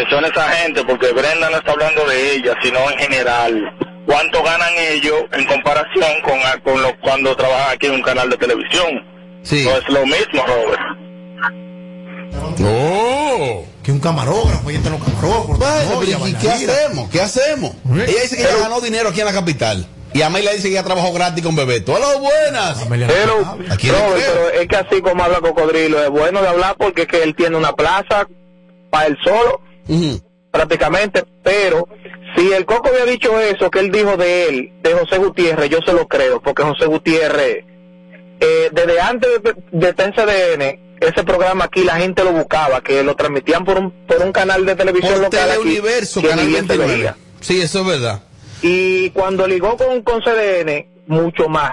menciona esa gente, porque Brenda no está hablando de ella, sino en general. ¿Cuánto ganan ellos en comparación con, con lo, cuando trabajan aquí en un canal de televisión? Sí. No es lo mismo, Robert. Oh. Que un camarógrafo, ahí están los camarógrafos. Bueno, no, pero ¿y qué hacemos? ¿Qué hacemos? Ella dice que ya ganó dinero aquí en la capital. Y Amelia dice que ya trabajó gratis con Bebeto. ¡Hola, buenas! Amelia Pero, Robert, pero es que así como habla Cocodrilo, es bueno de hablar porque es que él tiene una plaza para él solo, Prácticamente, pero si el Coco había dicho eso, que él dijo de él, de José Gutiérrez, yo se lo creo, porque José Gutiérrez, eh, desde antes de, de TNCDN, ese programa aquí la gente lo buscaba, que lo transmitían por un, por un canal de televisión Por local aquí, Teleuniverso, que Canal ni bien se 29. veía. Sí, eso es verdad. y cuando ligó con, con CDN, mucho más.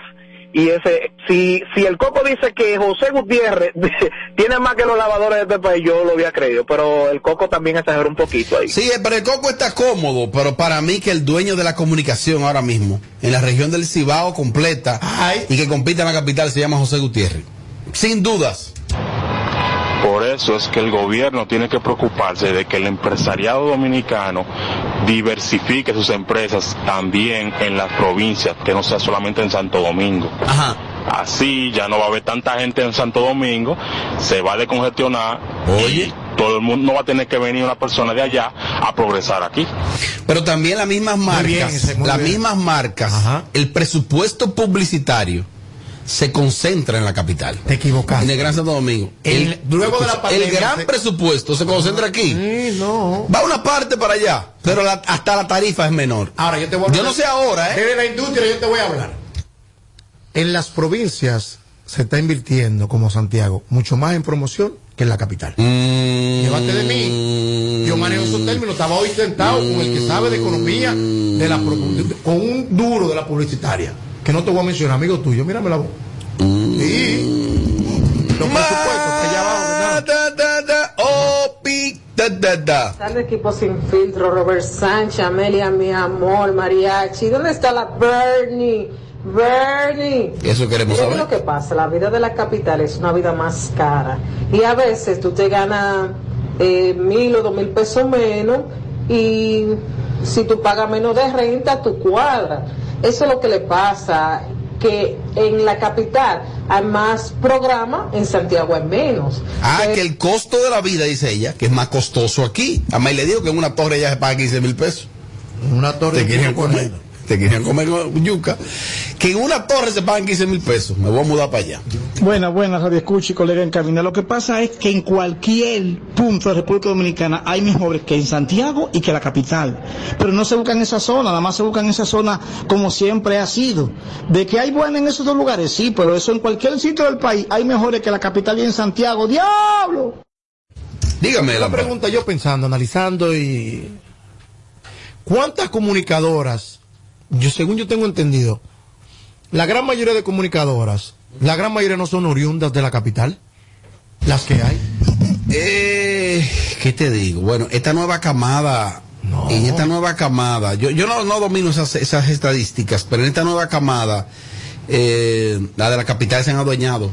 Y ese, si, si el Coco dice que José Gutiérrez tiene más que los lavadores de este país, yo lo había creído, pero el Coco también exageró un poquito ahí. Sí, pero el Coco está cómodo, pero para mí que el dueño de la comunicación ahora mismo, en la región del Cibao completa, Ay. y que compite en la capital, se llama José Gutiérrez. Sin dudas. Por eso es que el gobierno tiene que preocuparse de que el empresariado dominicano diversifique sus empresas también en las provincias, que no sea solamente en Santo Domingo. Ajá. Así ya no va a haber tanta gente en Santo Domingo, se va a descongestionar Oye. y todo el mundo no va a tener que venir una persona de allá a progresar aquí. Pero también las mismas marcas, bien, las bien. mismas marcas, Ajá. el presupuesto publicitario se concentra en la capital. Te equivocaste. En el Gran Santo Domingo. El- luego de la pandemia el gran se- presupuesto se concentra aquí. Sí, no. Va una parte para allá, pero la- hasta la tarifa es menor. Ahora yo te voy a Yo no sé ahora, ¿eh? Desde la industria yo te voy a hablar. En las provincias se está invirtiendo, como Santiago, mucho más en promoción que en la capital. Mm. Llévate de mí. Yo manejo esos términos. Estaba hoy sentado con el que sabe de economía, de la, con un duro de la publicitaria. Que no te voy a mencionar, amigo tuyo. Mírame la voz. Sí. Los presupuestos, allá abajo, ¿verdad? Da, da, da, oh, pi, da, da, da. Tal equipo sin filtro, Robert Sánchez, Amelia, mi amor, Mariachi. ¿Dónde está la Bernie? Bernie. Eso queremos que saber. lo que pasa, la vida de la capital es una vida más cara. Y a veces tú te ganas eh, mil o dos mil pesos menos y si tú pagas menos de renta, tu cuadra. Eso es lo que le pasa, que en la capital hay más programa, en Santiago hay menos. Ah, que el costo de la vida, dice ella, que es más costoso aquí. A mí le digo que en una torre ya se paga 15 mil pesos. Una torre Te comer. con- Te querían comer yuca. Que en una torre se pagan 15 mil pesos. Me voy a mudar para allá. Buenas, buenas, Radio Escucha y colega en cabina. Lo que pasa es que en cualquier punto de República Dominicana hay mejores que en Santiago y que la capital. Pero no se buscan en esa zona, nada más se buscan en esa zona como siempre ha sido. De que hay buenas en esos dos lugares, sí, pero eso en cualquier sitio del país hay mejores que la capital y en Santiago. ¡Diablo! Dígame, la pregunta yo pensando, analizando y ¿cuántas comunicadoras, yo según yo tengo entendido, la gran mayoría de comunicadoras, la gran mayoría no son oriundas de la capital, las que hay. Eh, ¿Qué te digo? Bueno, esta nueva camada, No. en esta nueva camada, yo, yo no, no domino esas, esas estadísticas, pero en esta nueva camada, eh, la de la capital se han adueñado.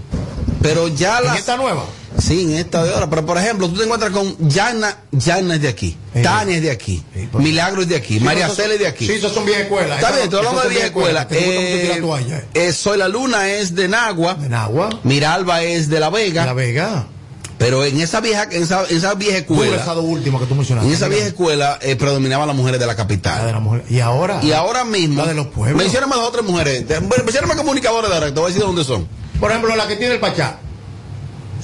Pero ya ¿En las... esta nueva? Sí, en esta de ahora. Pero por ejemplo, tú te encuentras con Yana, Yana es de aquí, Sí. Tania es de aquí, Sí. Milagro es de aquí, Sí, María Cela es de aquí. Sí, esos son viejas escuelas. Está Esas- bien, hablando esas de son vieja escuela. Eh, eh. eh, Soy la Luna es de Nagua, En agua, Miralba es de La Vega, La Vega. pero en esa vieja, en esa, en esa vieja escuela, esa que tú mencionaste. en esa vieja escuela eh, predominaban las mujeres de la la de capital. la mujer. Y ahora. Y ahora mismo, La de los pueblos. mencióname dos otras mujeres, mencióname comunicadoras de ahora, te voy a decir dónde son. Por ejemplo, la que tiene el Pachá.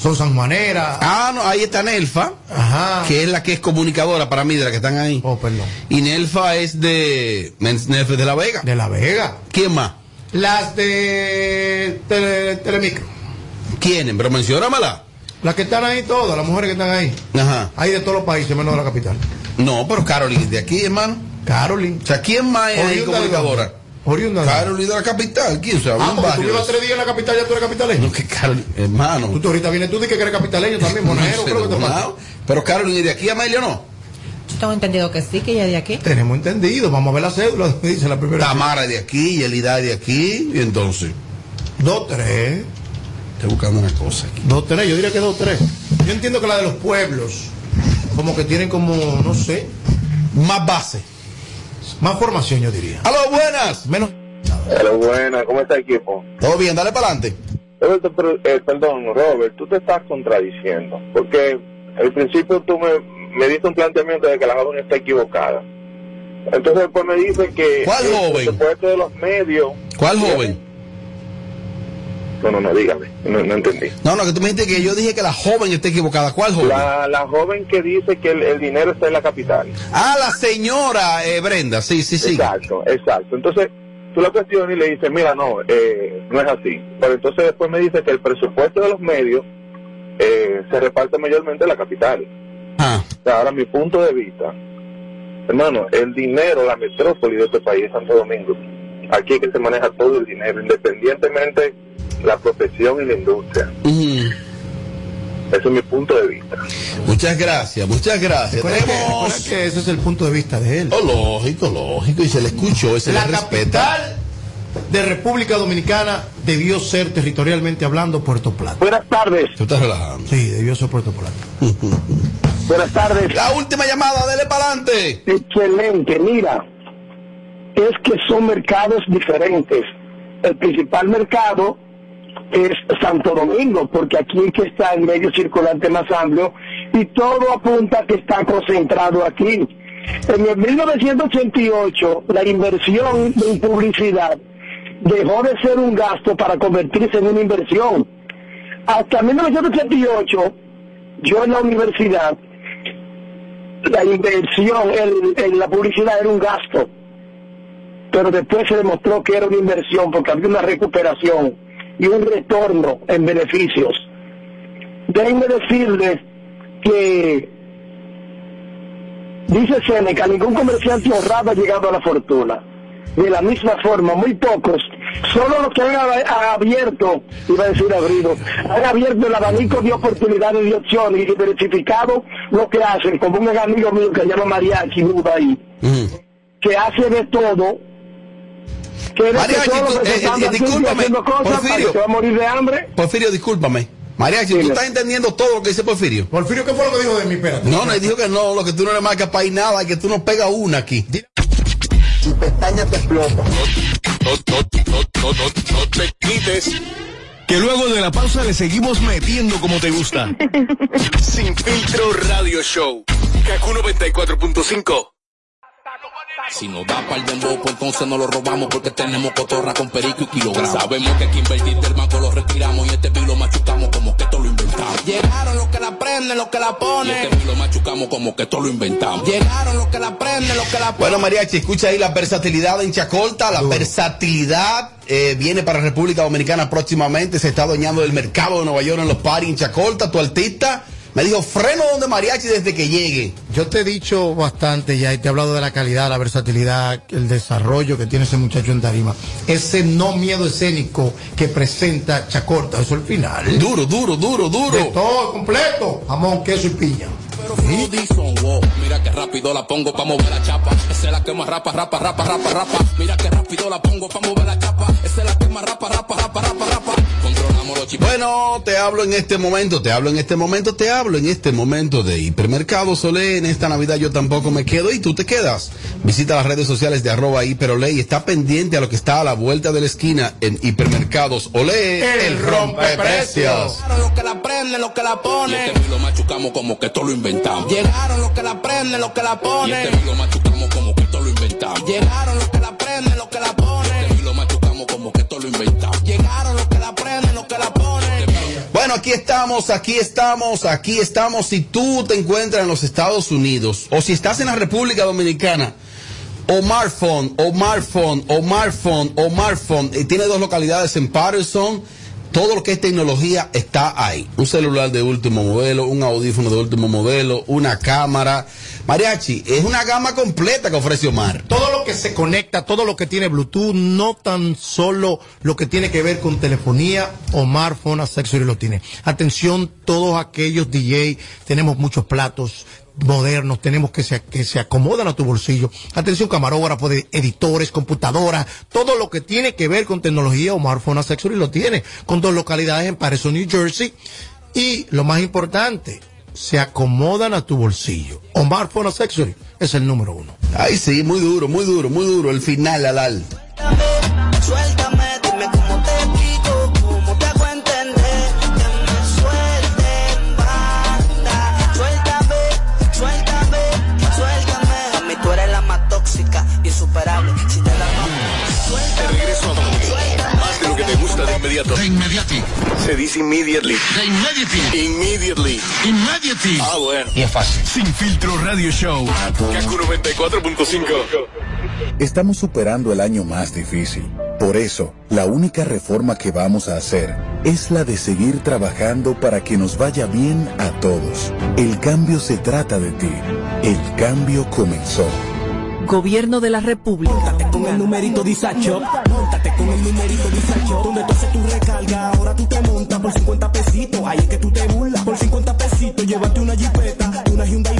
Son sanjuaneras. Ah, no, ahí está Nelfa, Ajá. que es la que es comunicadora para mí, de la que están ahí. Oh, perdón. Y Nelfa es de. Nelfa es de La Vega. De La Vega. ¿Quién más? Las de tele- Telemicro. ¿Quiénes? Pero menciónamela. Las que están ahí todas, las mujeres que están ahí. Ajá. Hay de todos los países, menos de la capital. No, pero Caroline es de aquí, hermano. Caroline. O sea, ¿quién más es ahí comunicadora? Dónde? Oriunda de la capital. ¿Quién sabe? Ah, porque tú barrio. llevas tres días en la capital, ya tú eres capitaleño. No, que Caroline, hermano. Tú, tú ahorita vienes tú de que eres capitaleño también, monero, No sé, creo que te pasa. Pero Caroline es de aquí, Amelia no. Yo tengo entendido que sí, que ella es de aquí. Tenemos entendido, vamos a ver la cédula, dice la primera. Tamara de aquí, Yelida de aquí. Y entonces, Dos, tres. estoy buscando una cosa aquí. Dos, tres, yo diría que dos, tres. Yo entiendo que la de los pueblos, como que tienen como, no sé, Más base. Más formación, yo diría. Aló, buenas. Menos. Pero buena, ¿cómo está equipo? Todo bien, dale para adelante. Eh, perdón, Robert, tú te estás contradiciendo, porque al principio tú me, me diste un planteamiento de que la joven está equivocada. Entonces después me dice que ¿Cuál el joven? presupuesto de los medios... ¿Cuál joven? No, no, no, dígame, no, no entendí. No, no, que tú me dijiste que yo dije que la joven está equivocada. ¿Cuál joven? La, la joven que dice que el, el dinero está en la capital. Ah, la señora eh, Brenda. Sí, sí, sí. Exacto, exacto. Entonces, tú la cuestionas y le dices, mira, no, eh, no es así. Pero entonces después me dice que el presupuesto de los medios eh, se reparte mayormente en la capital. Ah, O sea, ahora mi punto de vista, hermano, el dinero, la metrópoli de este país Santo Domingo. Aquí es que se maneja todo el dinero, independientemente la profesión y la industria. mm. Ese es mi punto de vista. Muchas gracias, muchas gracias. Que, Tenemos... que ese es el punto de vista de él. Oh, lógico, lógico. Y se le escuchó, y se La le respeta. capital de República Dominicana debió ser territorialmente hablando Puerto Plata. Buenas tardes, Tú estás relajando. Sí, debió ser Puerto Plata. buenas tardes. La última llamada, dele para adelante. Excelente, mira, es que son mercados diferentes. El principal mercado es Santo Domingo, porque aquí es que está el medio circulante más amplio y todo apunta que está concentrado aquí. En el 1988, la inversión en publicidad dejó de ser un gasto para convertirse en una inversión. Hasta 1988, yo en la universidad, la inversión, el- el- la publicidad era un gasto, pero después se demostró que era una inversión porque había una recuperación y un retorno en beneficios. Déjenme decirles que dice Seneca, ningún comerciante honrado ha llegado a la fortuna. De la misma forma, muy pocos, solo los que han ab- abierto, iba a decir abrido, han abierto el abanico de oportunidades y opciones y diversificado lo que hacen, como un amigo mío que se llama Mariachi ahí, Mm. que hace de todo, Mariachi, tú- se eh, eh, discúlpame, Porfirio. va a morir de hambre. Porfirio, discúlpame. Mariachi, ¿tú estás entendiendo todo lo que dice Porfirio? Porfirio, ¿qué fue lo que dijo de mí? Espérate. No, no, él dijo que no, lo que tú no le marcas para ir nada, que tú no pegas una aquí. Y pestañas te explotan. No, no, no, no, no, no te quites. Que luego de la pausa le seguimos metiendo como te gusta. Sin filtro radio show. Kaku 94.5. Si nos da par de embopo, entonces no lo robamos porque tenemos cotorra con perico y kilogramos. Sabemos que hay que invertir del banco lo retiramos y este bill lo machucamos como que esto lo inventamos. Llegaron los que la prenden, los que la ponen. Y este bill lo machucamos como que esto lo inventamos. Llegaron los que la prenden, los que la ponen. Bueno, Mariachi, escucha ahí la versatilidad en Chacolta. La versatilidad eh, viene para República Dominicana próximamente. Se está adueñando del mercado de Nueva York en los paris en Chacolta. Tu artista me dijo freno donde Mariachi desde que llegue. Yo te he dicho bastante ya y te he hablado de la calidad, la versatilidad, el desarrollo que tiene ese muchacho en tarima. Ese no miedo escénico que presenta Chacorta, eso es el final. Duro, duro, duro, De duro. todo completo, jamón, queso y piña. Pero Dixon, wow. Mira que rápido la pongo pa' mover la chapa. Esa es la que más rapa, rapa, rapa, rapa, rapa. Mira que rápido la pongo pa' mover la chapa. Esa es la que más rapa, rapa, rapa, rapa, chipos. Bueno, te hablo en este momento, te hablo en este momento, te hablo en este momento de Hipermercado Solé. En esta Navidad yo tampoco me quedo y tú te quedas. Visita las redes sociales de arroba hiperolé y está pendiente a lo que está a la vuelta de la esquina en Hipermercados Olé. El rompeprecios. Llegaron los que la prenden, los que la ponen. Y este lo machucamos como que esto lo inventamos. Llegaron los que la prenden, los que la ponen. Y este lo machucamos como que esto lo inventamos. Llegaron los que la prenden, los que la ponen. Y este lo machucamos como que esto lo inventamos. Llegaron los que la prenden, Bueno, aquí estamos, aquí estamos, aquí estamos. Si tú te encuentras en los Estados Unidos o si estás en la República Dominicana, Omar Phone, Omar Phone, Omar Phone, Omar Phone, eh, tiene dos localidades en Patterson. Todo lo que es tecnología está ahí. Un celular de último modelo, un audífono de último modelo, una cámara. Mariachi, es una gama completa que ofrece Omar. Todo lo que se conecta, todo lo que tiene Bluetooth, no tan solo lo que tiene que ver con telefonía, Omar Phone Accessory lo tiene. Atención, todos aquellos DJ, tenemos muchos platos modernos, tenemos que se, que se acomodan a tu bolsillo. Atención, camarógrafo de editores, computadoras, todo lo que tiene que ver con tecnología, Omar Phone Accessory lo tiene, con dos localidades en Patterson, New Jersey. Y lo más importante, se acomodan a tu bolsillo. Omar Phone Accessory es el número uno. Ay, sí, muy duro, muy duro, muy duro. El final. Suéltame, dime inmediato. De inmediati. Se dice immediately. De immediately. Immediately. Immediately. Ah, bueno. Y es fácil. Sin filtro radio show. Kaku 94.5. Estamos superando el año más difícil. Por eso, la única reforma que vamos a hacer es la de seguir trabajando para que nos vaya bien a todos. El cambio se trata de ti. El cambio comenzó. Gobierno de la República. con el numerito Disacho. El numerito Disacho. Donde tú haces tu recarga, ahora tú te montas por 50 pesitos. Ahí es que tú te burlas. Por 50 pesitos, llévate una jipeta, una Hyundai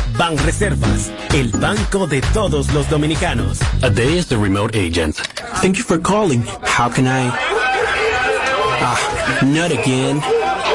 Banreservas, el banco de todos los dominicanos. A day is the remote agent. Thank you for calling. How can I? Ah, not again.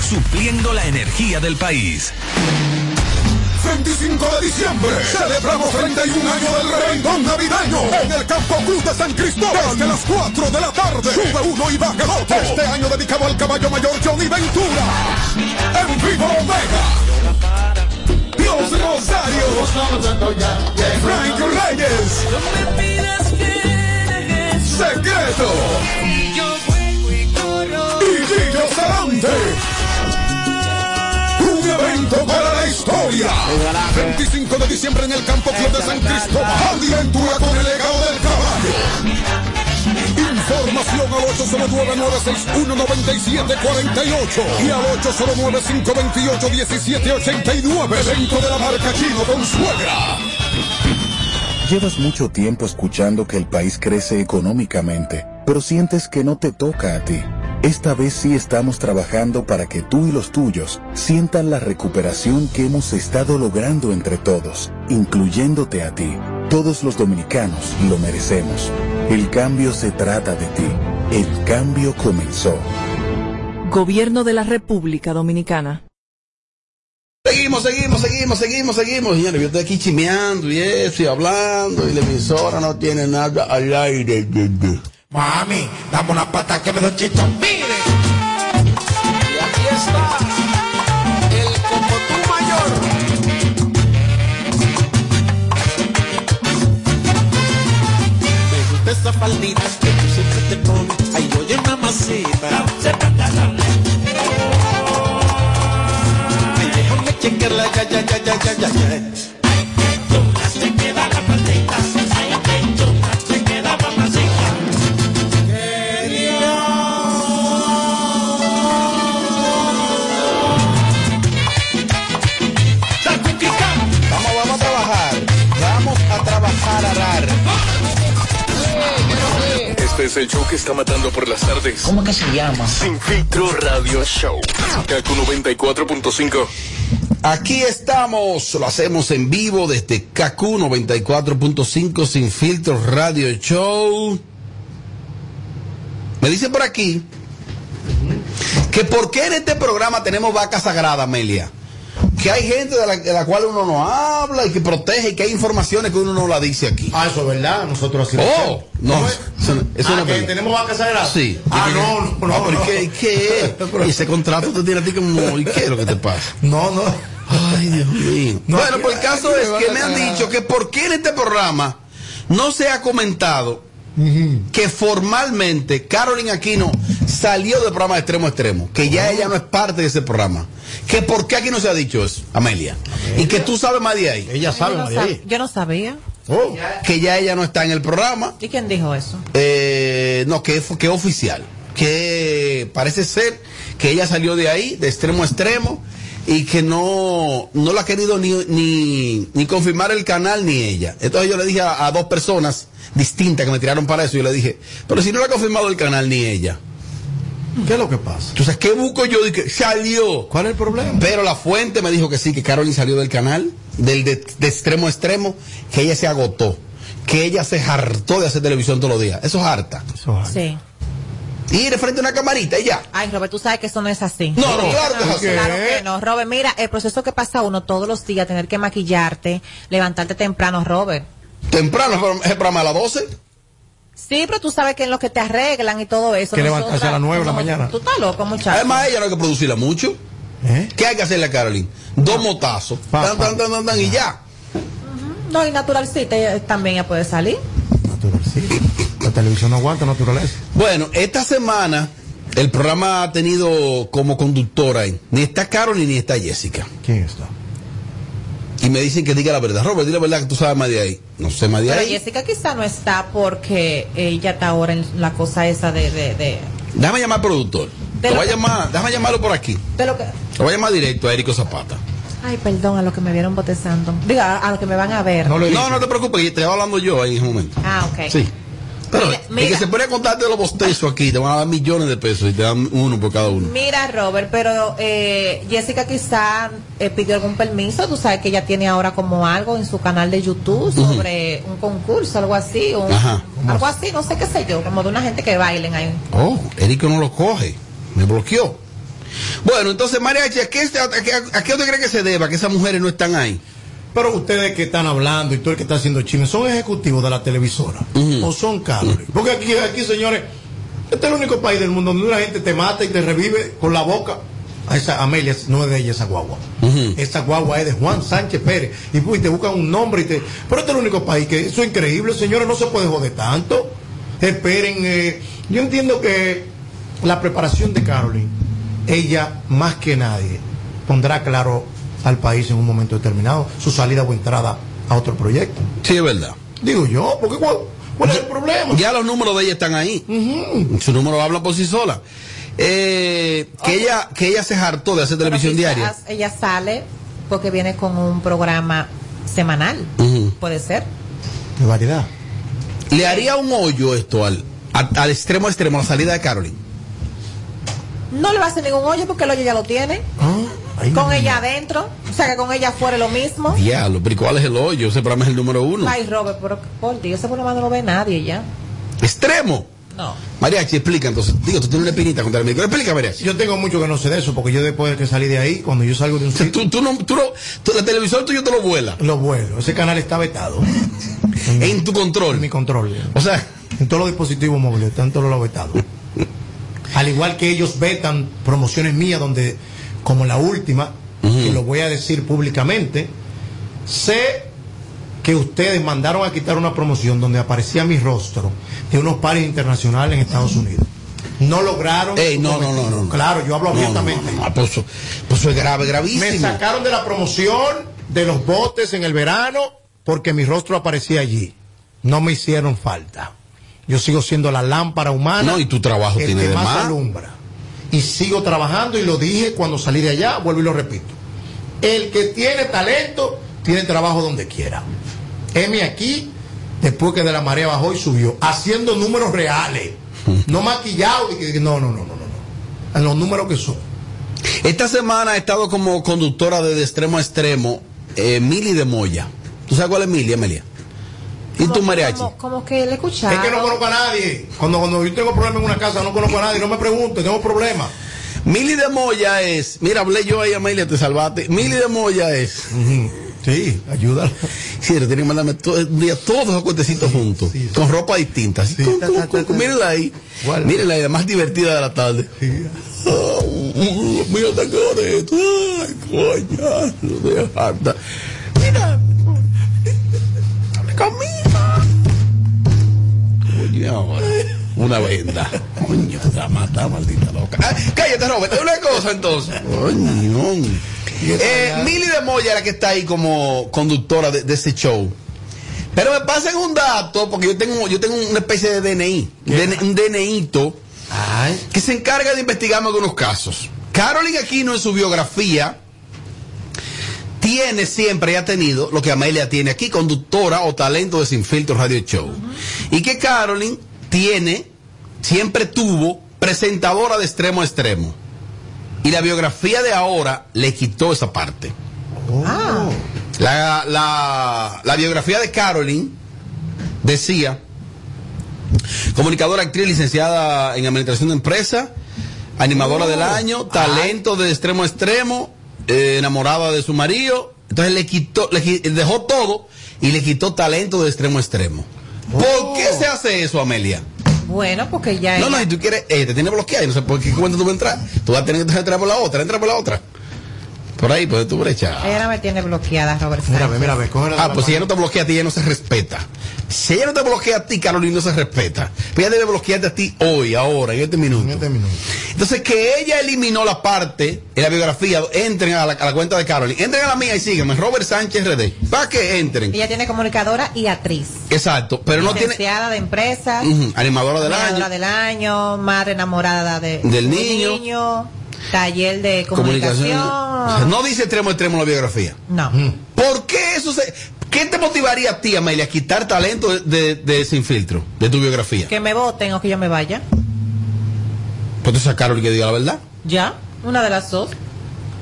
supliendo la energía del país. 25 de diciembre celebramos 31 años del reventón navideño en el Campo Cruz de San Cristóbal desde las 4 de la tarde. Sube uno y baja el otro. Este año dedicado al caballo mayor Johnny Ventura. En vivo Omega. Dios Rosario. Frank Reyes. Secreto. Y Gillo Sarante. Un evento para la historia. 25 de diciembre en el Campo Club de San Cristóbal. Aventura con el legado del caballo. Información al 809-961-9748 y al 809-528-1789. Evento de la marca Chino con suegra. Llevas mucho tiempo escuchando que el país crece económicamente, pero sientes que no te toca a ti. Esta vez sí estamos trabajando para que tú y los tuyos sientan la recuperación que hemos estado logrando entre todos, incluyéndote a ti. Todos los dominicanos lo merecemos. El cambio se trata de ti. El cambio comenzó. Gobierno de la República Dominicana. Seguimos, seguimos, seguimos, seguimos, seguimos. Señores, yo estoy aquí chimeando y eso, y hablando, y la emisora no tiene nada al aire. Mami, dame una pata que me doy chito. Mire. Y aquí está el Cocotú Mayor. Me gusta esa faldita que tú siempre te pones. Ay, oye, mamacita. Ay, déjame chequearla, ya, ya, ya, ya, ya, ya. Este es el show que está matando por las tardes. ¿Cómo que se llama? Sin filtro radio show. Kaku 94.5. Aquí estamos, lo hacemos en vivo desde KQ 94.5 Sin Filtros Radio Show. Me dicen por aquí que por qué en este programa tenemos vaca sagrada, Amelia. Que hay gente de la, de la cual uno no habla y que protege y que hay informaciones que uno no la dice aquí. Ah, eso es verdad, nosotros así Oh, no, eso, Ah, no que tenemos vaca sagrada. Sí. Ah, ¿Y qué- no, no, no, Ah, pero ¿y no. qué, qué es? Y ese contrato te tiene a ti como, ¿y qué es lo que te pasa? No, no. Ay, Dios mío. No, bueno, pues el caso es que me han dicho que por qué en este programa no se ha comentado que formalmente Carolyn Aquino salió del programa de extremo a extremo, que ya ella no es parte de ese programa. Que por qué aquí no se ha dicho eso, Amelia. Y que tú sabes más de ahí. Ella Yo no, sab- yo no sabía. Oh, que ya ella no está en el programa. ¿Y quién dijo eso? Eh, no, que, que es oficial. Que parece ser que ella salió de ahí, de extremo a extremo, y que no, no lo ha querido ni, ni, ni confirmar el canal ni ella. Entonces yo le dije a, a dos personas distintas que me tiraron para eso, yo le dije, pero si no lo ha confirmado el canal ni ella. ¿Qué es lo que pasa? Entonces, ¿qué busco yo? Dije, salió. ¿Cuál es el problema? Pero la fuente me dijo que sí, que Carolyn salió del canal, del de, de extremo a extremo, que ella se agotó, que ella se hartó de hacer televisión todos los días. Eso es harta. Sí. Ir de frente a una camarita y ya. Ay, Robert, tú sabes que eso no es así. No, no, claro que es así. Claro que no, Robert. Mira, el proceso que pasa uno todos los días, tener que maquillarte, levantarte temprano, Robert. Temprano, es programa a las 12. Sí, pero tú sabes que en lo que te arreglan y todo eso. Que levantarse a las nueve de la no, mañana. Tú estás loco, muchacho. Además, ella no hay que producirla mucho. ¿Qué hay que hacerle a Carolyn? Dos motazos. Tan, tan, tan, tan, tan, y ya. No, y naturalcita ella también ya puede salir. La televisión no aguanta naturaleza. Bueno, esta semana el programa ha tenido como conductora ni está Carolyn ni está Jessica. ¿Quién está? Y me dicen que diga la verdad. Robert, di la verdad que tú sabes más de ahí. No sé más de Pero ahí. Jessica quizá no está porque ella está ahora en la cosa esa de, de, de, Déjame llamar al productor. Lo voy a que- llamar, déjame llamarlo por aquí. de lo que... Lo voy a llamar directo a Érico Zapata. Ay, perdón, a los que me vieron botezando. Diga, a los que me van a ver. No, no, te preocupes, te estaba hablando yo ahí en ese momento. Ah, ok. Sí. Pero Mira, el que se pone a contarte los bostezos aquí, te van a dar millones de pesos y te dan uno por cada uno. Mira, Robert, pero eh, Jessica quizá eh, pidió algún permiso. Tú sabes que ella tiene ahora como algo en su canal de YouTube sobre un concurso, algo así. un- algo así, no sé qué sé yo, como de una gente que bailen ahí. Oh, Érico no lo coge. Me bloqueó. Bueno, entonces, Mariachi, ¿a qué, a qué, a qué usted cree que se deba que esas mujeres no están ahí? Pero ustedes que están hablando y todo el que está haciendo chisme, ¿son ejecutivos de la televisora? ¿O son Carolyn? Porque aquí, aquí, señores, este es el único país del mundo donde una gente te mata y te revive con la boca. A esa Amelia no es de ella esa guagua. Esa guagua es de Juan Sánchez Pérez. Y, pues, te buscan un nombre y te. Pero este es el único país que eso es increíble, señores, no se puede joder tanto. Esperen, eh, yo entiendo que la preparación de Carolyn, ella más que nadie pondrá claro al país en un momento determinado su salida o entrada a otro proyecto. Sí, es verdad. Digo yo, porque ¿cuál, cuál es el problema? Ya los números de ella están ahí. Su número habla por sí sola. Eh, que ella que ella se hartó de hacer televisión diaria. Ella sale porque viene con un programa semanal. Puede ser. De variedad. Le haría un hoyo esto al, al extremo extremo, la salida de Carolyn. No le va a hacer ningún hoyo porque el hoyo ya lo tiene. Con ella adentro. O sea que con ella fuera lo mismo. Diablo, pero ¿y ¿cuál es el hoyo? Ese programa es el número uno. Ay, Robert, pero por Dios, ese programa no lo ve nadie ya. Extremo. No. Mariachi, explica entonces. Digo, tú tienes una espinita contra el médico. Explica, Mariachi. Yo tengo mucho que no sé de eso, porque yo después de que salí de ahí, cuando yo salgo de un sitio. Tú, tú no, tú no, tú, el televisor tuyo te lo vuela. Lo vuelo. Ese canal está vetado. En tu control. En mi control. O sea. En todos los dispositivos móviles, están todos los vetados. Al igual que ellos vetan promociones mías donde, como la última, que lo voy a decir públicamente, sé que ustedes mandaron a quitar una promoción donde aparecía mi rostro de unos pares internacionales en Estados Unidos. no lograron. Ey, no, no, no, no. Claro, yo hablo abiertamente. no, no, pues, pues es grave, gravísimo. Me sacaron de la promoción de los botes en el verano porque mi rostro aparecía allí. No me hicieron falta. Yo sigo siendo la lámpara humana. No, y tu trabajo el tiene que de más más. alumbra. Y sigo trabajando y lo dije cuando salí de allá, vuelvo y lo repito. El que tiene talento tiene trabajo donde quiera. Heme aquí, después que de la marea bajó y subió, haciendo números reales, no que- No, no, no, no, no, no. En los números que son. Esta semana ha estado como conductora de, extremo a extremo eh, de Moya. ¿Tú sabes cuál es Mili, Amelia? ¿Y tu mariachi? Como, como que le escucharon. Es que no conozco a nadie. Cuando, cuando yo tengo problemas en una casa, no conozco a nadie. No me pregunte, tengo problemas. Mili de Moya es. Mira, hablé yo ahí, Amelia, te salvaste. Mili de Moya es. Sí, ayúdala. Sí, le tienen que mandarme to- un día todos los cuentecitos juntos. Con ropa distinta. Mírenla ahí. Mírenla ahí, la más divertida de la tarde. Ah, mira, de esto. Ay, coño. harta. Mira. Ahora. Una venda. Coño, te va a matar, maldita loca. Ah, cállate, Robert. Una cosa entonces. Coño. Eh, Mili de Moya la que está ahí como conductora de, de ese show. Pero me pasen un dato, porque yo tengo, yo tengo una especie de DNI, DN un DNIto, que se encarga de investigarme algunos casos. Carolyn Aquino en su biografía tiene siempre y ha tenido lo que Amelia tiene aquí, conductora o talento de Sin Filtro Radio Show. Y que Carolyn tiene, siempre tuvo, presentadora de extremo a extremo. Y la biografía de ahora le quitó esa parte. La, la- la biografía de Carolyn decía, comunicadora, actriz, licenciada en administración de empresa, animadora del año, talento de extremo a extremo, eh, enamorada de su marido. Entonces le quitó, le dejó todo y le quitó talento de extremo a extremo. ¿Por qué se hace eso, Amelia? Bueno, porque ya No, ella- no, si tú quieres, eh, te tiene bloqueado y no sé por qué cuenta tú vas a entrar. Tú vas a tener que entrar por la otra, entra por la otra. Por ahí, pues tu brecha. ella no me tiene bloqueada, Robert Sánchez. Ah, pues si ella no te bloquea a ti, ella no se respeta. Si ella no te bloquea a ti, Carolina no se respeta. Pues ella debe bloquearte a ti hoy, ahora, en este minuto. Entonces, que ella eliminó la parte en la biografía, entren a la, a la cuenta de Carolina, entren a la mía y síganme, Robert Sánchez RD. Para que entren. Ella tiene comunicadora y actriz. Exacto, pero no tiene. De empresas. Ujú, animadora del animadora año. del año, madre enamorada de, Del de niño. Taller de Comunicación. no dice extremo extremo la biografía. No. ¿Por qué eso se.? ¿Qué te motivaría a ti, Amelia, a quitar talento de, de- de Sin Filtro, de tu biografía? Que me voten o que yo me vaya. Pues te sacaron y que diga la verdad. Ya, una de las dos.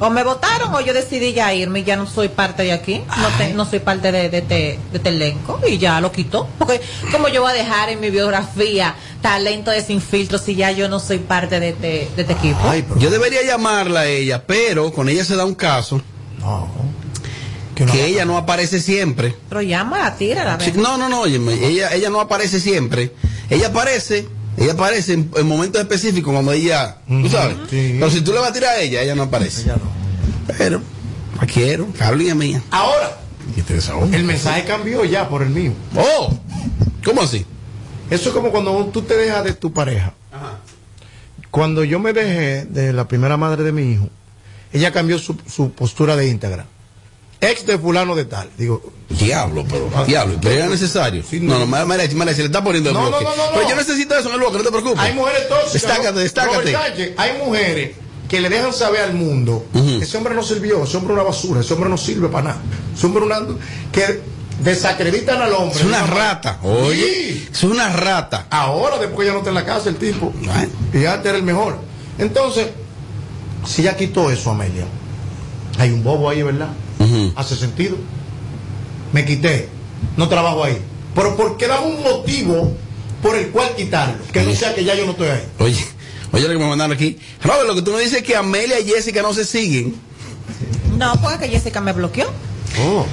O me votaron o yo decidí ya irme y ya no soy parte de aquí. No, te- no soy parte de, de, este- de este elenco y ya lo quitó. Porque como yo voy a dejar en mi biografía talento de sin filtro si ya yo no soy parte de este, de este equipo. Yo debería llamarla a ella, pero con ella se da un caso. Que, ella no aparece siempre. Pero llámala, tírala. Sí, no, no, no, óyeme, ella, ella no aparece siempre. Ella aparece, ella aparece en, en momentos específicos cuando ella, tú sabes. Pero si tú le vas a tirar a ella, ella no aparece. Pero, la quiero, Carolina mía. Ahora, el mensaje cambió ya por el mío. Oh, ¿cómo así? Eso es como cuando tú te dejas de tu pareja. Cuando yo me dejé de la primera madre de mi hijo, ella cambió su, su postura de íntegra. Ex de fulano de tal. Digo, Diablo, pero, diablo, pero era necesario. no, no, Mara, Mara, Mara, se le está poniendo el No, no, bloque. no, no, no. Pero yo necesito eso en el bloque, no te preocupes. Hay mujeres tóxicas. Destácate, ¿no? destácate. Sánchez, hay mujeres que le dejan saber al mundo que ese hombre no sirvió, ese hombre es una basura, ese hombre no sirve para nada. Ese hombre una, que desacreditan al hombre. Es una rata. Oye, es una rata. Ahora, después ya no está en la casa el tipo. Y antes era el mejor. Entonces, si ya quitó eso, Amelia, hay un bobo ahí, ¿verdad? Hace sentido. Me quité. No trabajo ahí. Pero ¿por qué dame un motivo por el cual quitarlo? Que no sea que ya yo no estoy ahí. Oye, oye lo que me mandaron aquí. Robert, lo que tú me dices es que Amelia y Jessica no se siguen. No, porque que Jessica me bloqueó. Oh.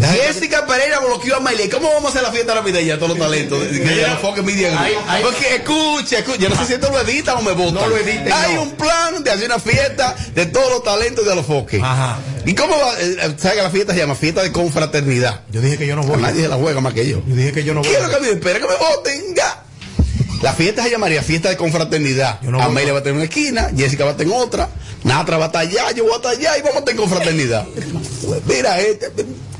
Jessica Pereira bloqueó a. ¿Y ¿Cómo vamos a hacer la fiesta navideña todos los talentos? Que ya no media ay. Porque escucha, escucha, yo no sé si esto lo editan o me votan. No lo editen, Hay no. un plan de hacer una fiesta de todos los talentos de los foques. Ajá. ¿Y cómo va? eh, ¿Sabes que la fiesta se llama fiesta de confraternidad? Yo dije que yo no voy. Nadie se la juega más que yo. Yo dije que yo no voy. Quiero que me espera que me voten. Ya. La fiesta se llamaría fiesta de confraternidad. Amelia va a tener una esquina, Jessica va a tener otra, Natra va a estar allá, yo voy a estar allá y vamos a tener confraternidad. Mira, este.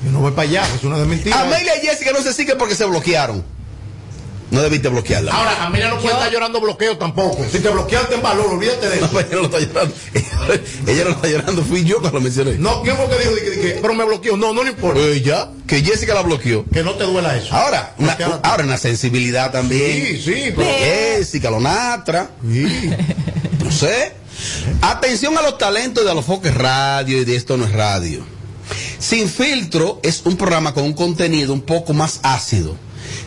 Yo no voy para allá, es una de mentiras. Amelia y Jessica no se siguen porque se bloquearon. No debiste bloquearla. Ahora, Amelia no puede estar llorando bloqueo tampoco. Si te bloqueaste en valor, olvídate de eso. No, ella no lo está llorando. Ella no está llorando, fui yo cuando lo mencioné. No, ¿quién fue que dijo? Dije, dije, pero me bloqueó. No, no le importa. Ella, que Jessica la bloqueó. Que no te duela eso. Ahora, una, ahora una sensibilidad también. Sí, sí, pero- Jessica, lo natra. No sé. Atención a los talentos de los foques radio y de esto no es radio. Sin filtro es un programa con un contenido un poco más ácido.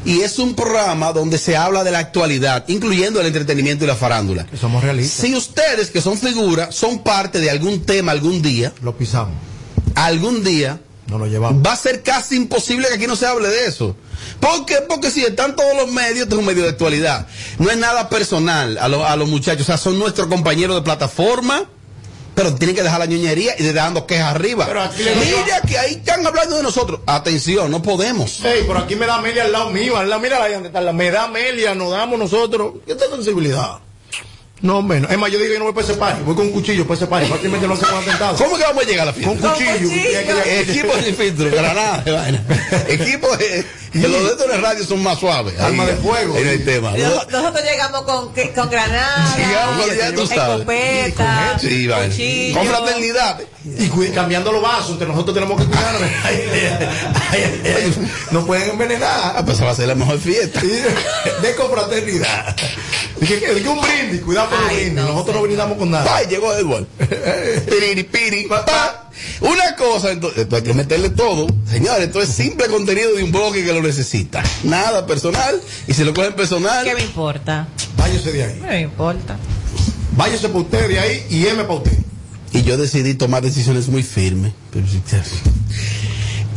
Y es un programa donde se habla de la actualidad, incluyendo el entretenimiento y la farándula. Que somos realistas. Si ustedes, que son figuras, son parte de algún tema algún día, Lo pisamos. algún día, No lo llevamos. va a ser casi imposible que aquí no se hable de eso. ¿Por qué? Porque si están todos los medios, esto es un medio de actualidad. No es nada personal a, lo- a los muchachos, o sea, son nuestros compañeros de plataforma. Pero tienen que dejar la ñoñería y de dando quejas arriba. Pero aquí Mira que ahí están hablando de nosotros. Atención, no podemos. Ey, por aquí me da Amelia al lado mío. Al lado, mira ahí donde está. la- Me da Amelia, nos damos nosotros. ¿Qué tal sensibilidad? No, menos. Es más, yo digo que no voy para ese party. Voy con un cuchillo para ese party. Fácilmente no hacemos atentado. ¿Cómo que vamos a llegar a la fiesta? Con cuchillo. Equipo sin filtro, granada, de vaina. Equipo, eh, que los de estos en la radio son más suaves. Arma de fuego. No hay tema. Nos- Nosotros llegamos con, con granada, Llegamos con- ya tú sabes. escopeta, Sí, vaina. Con fraternidad. Y cambiando los vasos, entre nosotros tenemos que cuidarnos. no pueden envenenar. Ah, pues esa va a ser la mejor fiesta. De confraternidad. Dije que, un brindis, cuidado con los brindis. Nosotros no brindamos con nada. Ay, llegó Edward. Piriri, piri, pa. Una cosa, entonces, hay que meterle todo. Señores, esto es simple contenido de un bloque que lo necesita. Nada personal. Y si lo cogen personal. ¿Qué me importa? Váyase de ahí. No me importa. Váyase para usted de ahí y M para usted. Y yo decidí tomar decisiones muy firmes. Pero sí.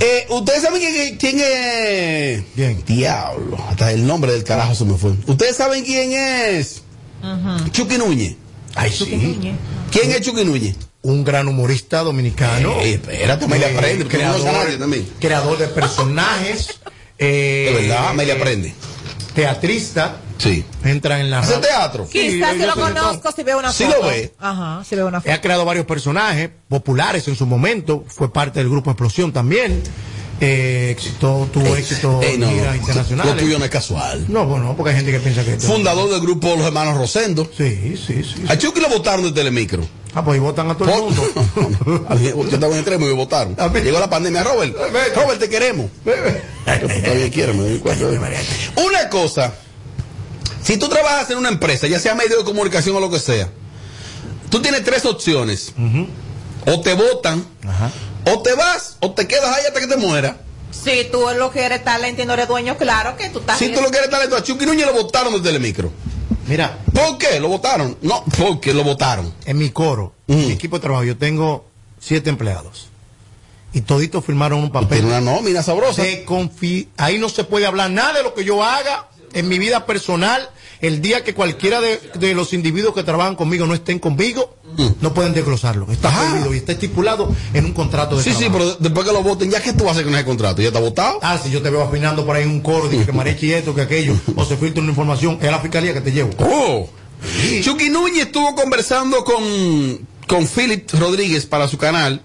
Eh, ¿Ustedes saben quién, quién es? Bien. Diablo. Hasta el nombre del carajo se me fue. ¿Ustedes saben quién es? Chucky Núñez. Ay, sí. ¿Quién es Chucky Núñez? Un gran humorista dominicano. Eh, espérate, Amelia Eh, aprende, creador, también. creador de personajes. eh, De verdad, Amelia aprende. Teatrista. Sí. Entra en la ¿Hace teatro? Quizás Sí, si lo conozco, si veo una Sí foto. lo ve. Ajá, si veo una foto. Ha creado varios personajes populares en su momento. Fue parte del grupo Explosión también. Eh, éxito, tuvo éxito Ey, no, en giras lo tuyo no es casual. No, bueno, porque hay gente que piensa que. Fundador del grupo Los Hermanos Rosendo. Sí, sí, sí. A Chucky lo votaron de Telemicro. Ah, pues ahí votan a todo el mundo. Yo estaba en extremo y me votaron. Llegó la pandemia. Robert, Robert, te queremos. Una cosa, si tú trabajas en una empresa, ya sea medio de comunicación o lo que sea, tú tienes tres opciones. O te votan, o te vas, o te quedas ahí hasta que te mueras. Si tú lo que eres talento y no eres dueño, claro que tú estás. Si tú lo quieres talento, a Chucky Núñez lo votaron de Telemicro. Mira, ¿Por qué? ¿Lo votaron? No, porque lo votaron. en mi coro, en mi equipo de trabajo, yo tengo siete empleados. Y toditos firmaron un papel. Tiene una nómina sabrosa. de confi- Ahí no se puede hablar nada de lo que yo haga en mi vida personal. El día que cualquiera de, de los individuos que trabajan conmigo no estén conmigo, no pueden desglosarlo. Está prohibido y está estipulado en un contrato de Sí, sí, pero después que lo voten, ¿ya qué tú vas a hacer con ese contrato? ¿Ya está votado? Ah, si yo te veo afinando por ahí en un coro, dije que Marechi esto, que aquello, o se filtra una información, es la fiscalía que te llevo. Oh. Chucky Núñez estuvo conversando con, con Philip Rodríguez para su canal.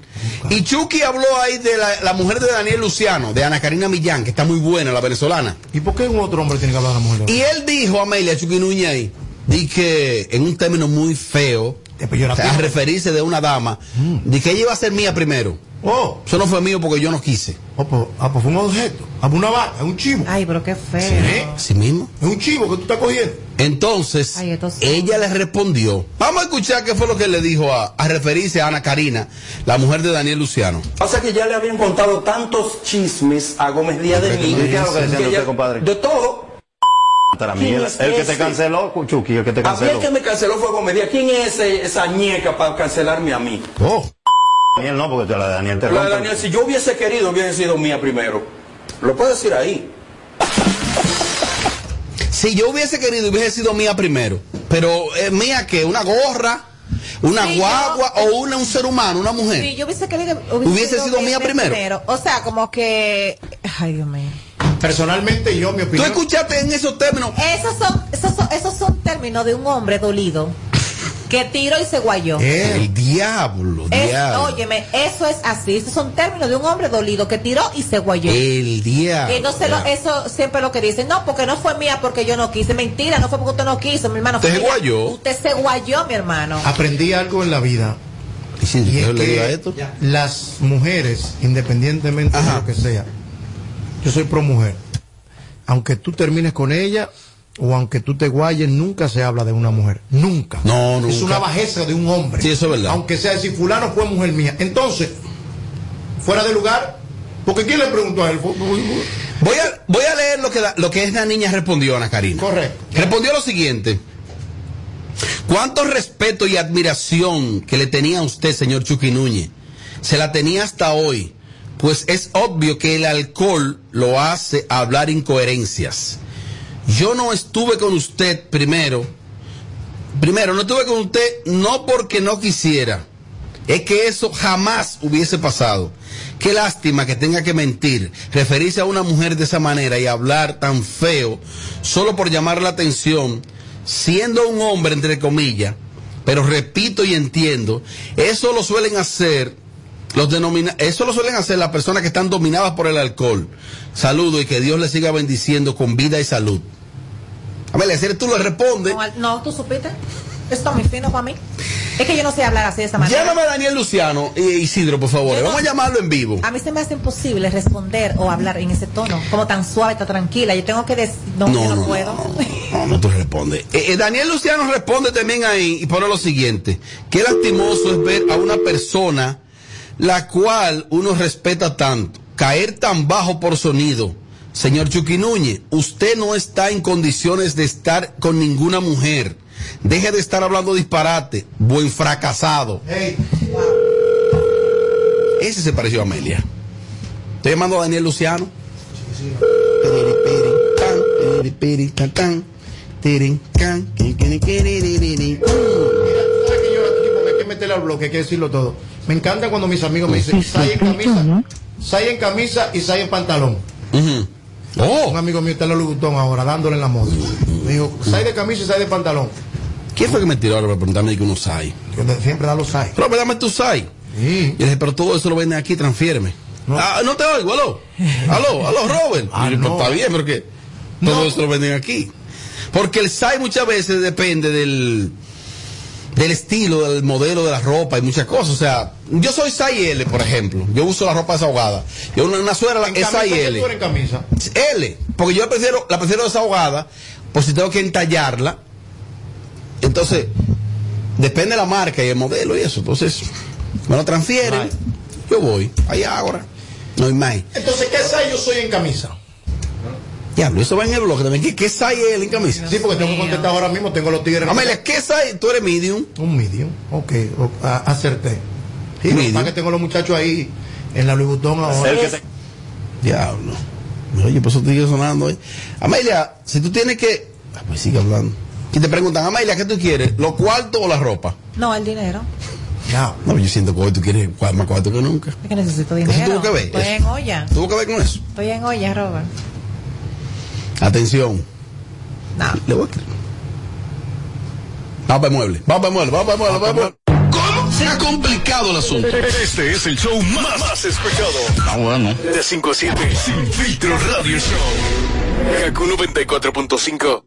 Y Chucky habló ahí de la, la mujer de Daniel Luciano, de Ana Karina Millán, que está muy buena, la venezolana. ¿Y por qué un otro hombre tiene que hablar de la mujer? Y él dijo Amelia, Chucky Núñez ahí, di que en un término muy feo, o sea, a referirse de una dama, di que ella iba a ser mía primero. Oh. Eso no fue mío porque yo no quise. Oh, pues, ah, pues fue un objeto. Ah, pues una vaca, es un chivo. Ay, pero qué feo. Así mismo. Es un chivo que tú estás cogiendo. Entonces, Ay, sí. ella le respondió. Vamos a escuchar qué fue lo que le dijo a, a referirse a Ana Karina, la mujer de Daniel Luciano. Pasa que ya le habían contado tantos chismes a Gómez Díaz de mí. ¿Y qué es lo que de ella- usted, compadre? De todo. Para mí, el, ¿Quién es el que te canceló, Chucky, el que te A mí canceló. el que me canceló fue Díaz. ¿Quién es ese- esa ñeca para cancelarme a mí? Oh. Daniel no, porque la de Daniel te La de. Daniel, si yo hubiese querido, hubiese sido mía primero. Lo puedo decir ahí. Si yo hubiese querido, hubiese sido mía primero. Pero eh, mía que una gorra, una Sí, guagua o una, un ser humano, una mujer. Si yo hubiese querido. Hubiese sido mía primero. O sea, como que. Ay, Dios mío. Personalmente yo, mi ¿Tú opinión. escuchaste en esos términos? Esos son, esos son, esos son términos de un hombre dolido que tiró y se guayó. El diablo, Es- diablo. óyeme, eso es así. Esos son términos de un hombre dolido que tiró y se guayó. El diablo. Y entonces lo- eso siempre lo que dicen, no, porque no fue mía, porque yo no quise. Mentira, no fue porque usted no quiso, mi hermano. Usted fue se guayó. Usted se guayó, mi hermano. Aprendí algo en la vida. Y Y es yo le que digo a esto. las mujeres, independientemente de lo que sea, yo soy pro mujer. Aunque tú termines con ella o aunque tú te guayes, nunca se habla de una mujer. Nunca. No, Es una bajeza de un hombre. Sí, eso es verdad. Aunque sea decir, fulano fue mujer mía. Entonces, fuera de lugar, porque ¿quién le preguntó a él? Voy a, voy a leer lo que, la- lo que esta niña respondió, Ana Karina. Correcto. Respondió lo siguiente. ¿Cuánto respeto y admiración que le tenía a usted, señor Chucky Núñez? Se la tenía hasta hoy. Pues es obvio que el alcohol lo hace hablar incoherencias. Yo no estuve con usted primero. Primero, no estuve con usted no porque no quisiera. Es que eso jamás hubiese pasado. Qué lástima que tenga que mentir, referirse a una mujer de esa manera y hablar tan feo solo por llamar la atención, siendo un hombre, entre comillas. Pero repito y entiendo, eso lo suelen hacer los denomina eso lo suelen hacer las personas que están dominadas por el alcohol. Saludo y que Dios le siga bendiciendo con vida y salud. Amelia, si tú le respondes, No, no, tú supiste. Esto es muy fino para mí. Es que yo no sé hablar así de esa manera. llámame a Daniel Luciano e Isidro, por favor. No- Vamos a llamarlo en vivo. A mí se me hace imposible responder o hablar en ese tono, como tan suave, tan tranquila. Yo tengo que decir, no, yo no, puedo. No, no tú respondes. Eh, eh, Daniel Luciano responde también ahí y pone lo siguiente. Qué lastimoso es ver a una persona la cual uno respeta tanto, caer tan bajo por sonido. Señor Chucky Núñez, usted no está en condiciones de estar con ninguna mujer. Deje de estar hablando disparate. Buen fracasado. Ese se pareció a Amelia. Estoy llamando a Daniel Luciano. Quin, quiriririn. ¿Sabes que yo a este tipo que hay que meterle al bloque, hay que decirlo todo? Me encanta cuando mis amigos me dicen, Sai en camisa, Sai en camisa y Sai en pantalón. Oh. Un amigo mío está en Louis Vuitton ahora, dándole en la moda. Me dijo, Sai de camisa y Sai de pantalón. ¿Quién fue que me tiró ahora para preguntarme de que uno sai? Que siempre da los Sai. Pero dame tu sai. Yo le dije, pero todo eso lo venden aquí, transfiéreme. No. Ah, no te oigo, aló. Aló, aló, Robert. Ah, Y yo, pues, no. Está bien, porque todo eso lo venden aquí. Porque el SAI muchas veces depende del, del estilo, del modelo de la ropa y muchas cosas. O sea, yo soy L, por ejemplo. Yo uso la ropa desahogada. Yo una, una suera En es camisa, SAI ¿qué L. en camisa? L, porque yo la prefiero, la prefiero desahogada, por si tengo que entallarla. Entonces, depende de la marca y el modelo y eso. Entonces, me lo transfieren, yo voy, allá ahora. No hay más. Entonces, ¿qué Sai yo soy en camisa? Diablo, eso va en el blog también. ¿Qué, qué size él en camisa? Sí, porque tengo que contestar ahora mismo, tengo los tigres. Amelia, ¿qué size? ¿Tú eres medium? Un medium, ok, o- a- acerté. Sí, Medium. es que tengo los muchachos ahí en la Louis Vuitton ahora. Diablo. Oye, pues eso te sigue sonando ahí. Amelia, si tú tienes que. Ah, pues sigue hablando. Y te preguntan, Amelia, ¿qué tú quieres? ¿Lo cuarto o la ropa? No, el dinero. No, yo siento que hoy tú quieres más cuarto que nunca. Es que necesito Eso dinero. tuvo que ver, Estoy eso. en olla. ¿Tuvo que ver con eso? Estoy en olla, Robert. Atención. Le voy a creer. Vamos para el mueble. Vamos para mueble. Vamos para el mueble. Vamos mueble. ¿Cómo? Se ha complicado el asunto. Este es el show más, más escuchado. Ah, bueno. De 5 a 7. Sin filtro radio show. Kaku 94.5.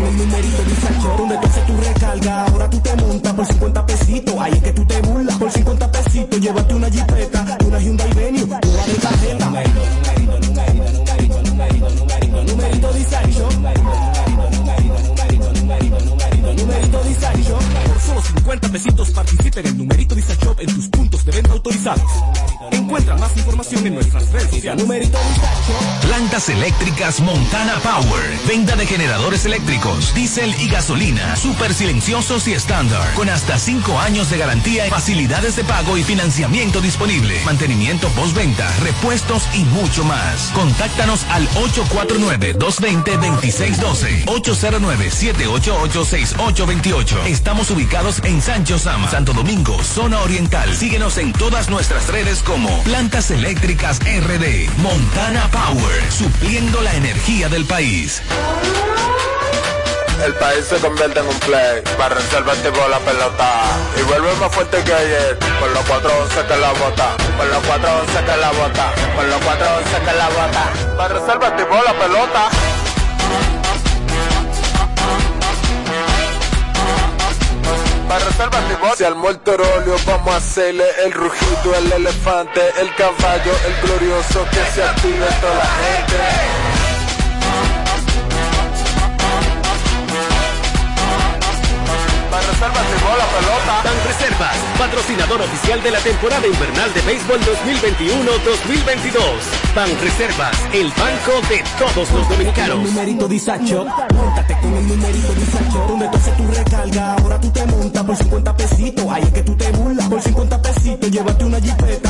con el numerito Disacho, donde tú haces tu recarga, ahora tú te montas por 50 pesitos, ahí es que tú te burlas, por 50 pesitos, llévate una jipeta, una Hyundai Venue, una de tarjeta. Numerito Por solo 50 pesitos participa en el numerito Disacho en tus puntos de venta autorizados. Encuentra más información en nuestras redes sociales. Numerito. Plantas eléctricas Montana Power. Venta de generadores eléctricos, diésel y gasolina. Súper silenciosos y estándar. Con hasta 5 años de garantía, facilidades de pago y financiamiento disponible. Mantenimiento postventa, repuestos y mucho más. Contáctanos al 849-220-2612. 809-788-6828. Estamos ubicados en Sancho Sama, Santo Domingo, zona oriental. Síguenos en todas nuestras redes como Plantas Eléctricas RD. Montana Power, supliendo la energía del país. El país se convierte en un play. Para reservar tipo la pelota. Y vuelve más fuerte que ayer. Con los 411 que la bota. Con los 411 que la bota. Con los 411 que la bota. Para reservar tipo la pelota. Para reservar tipo. Si al muerto rolio vamos a hacerle el rugido, el elefante, el caballo, el glorioso que se active toda la gente. Reservar tipo la pelota. Ban Reservas, patrocinador oficial de la temporada invernal de béisbol 2021-2022. Ban Reservas, el banco de todos los dominicanos. El numerito Disacho, montate con el numerito Disacho, donde tú haces tu recarga, ahora tú te montas por 50 pesitos, ahí es que tú te burlas, por 50 pesitos, llévate una jipeta,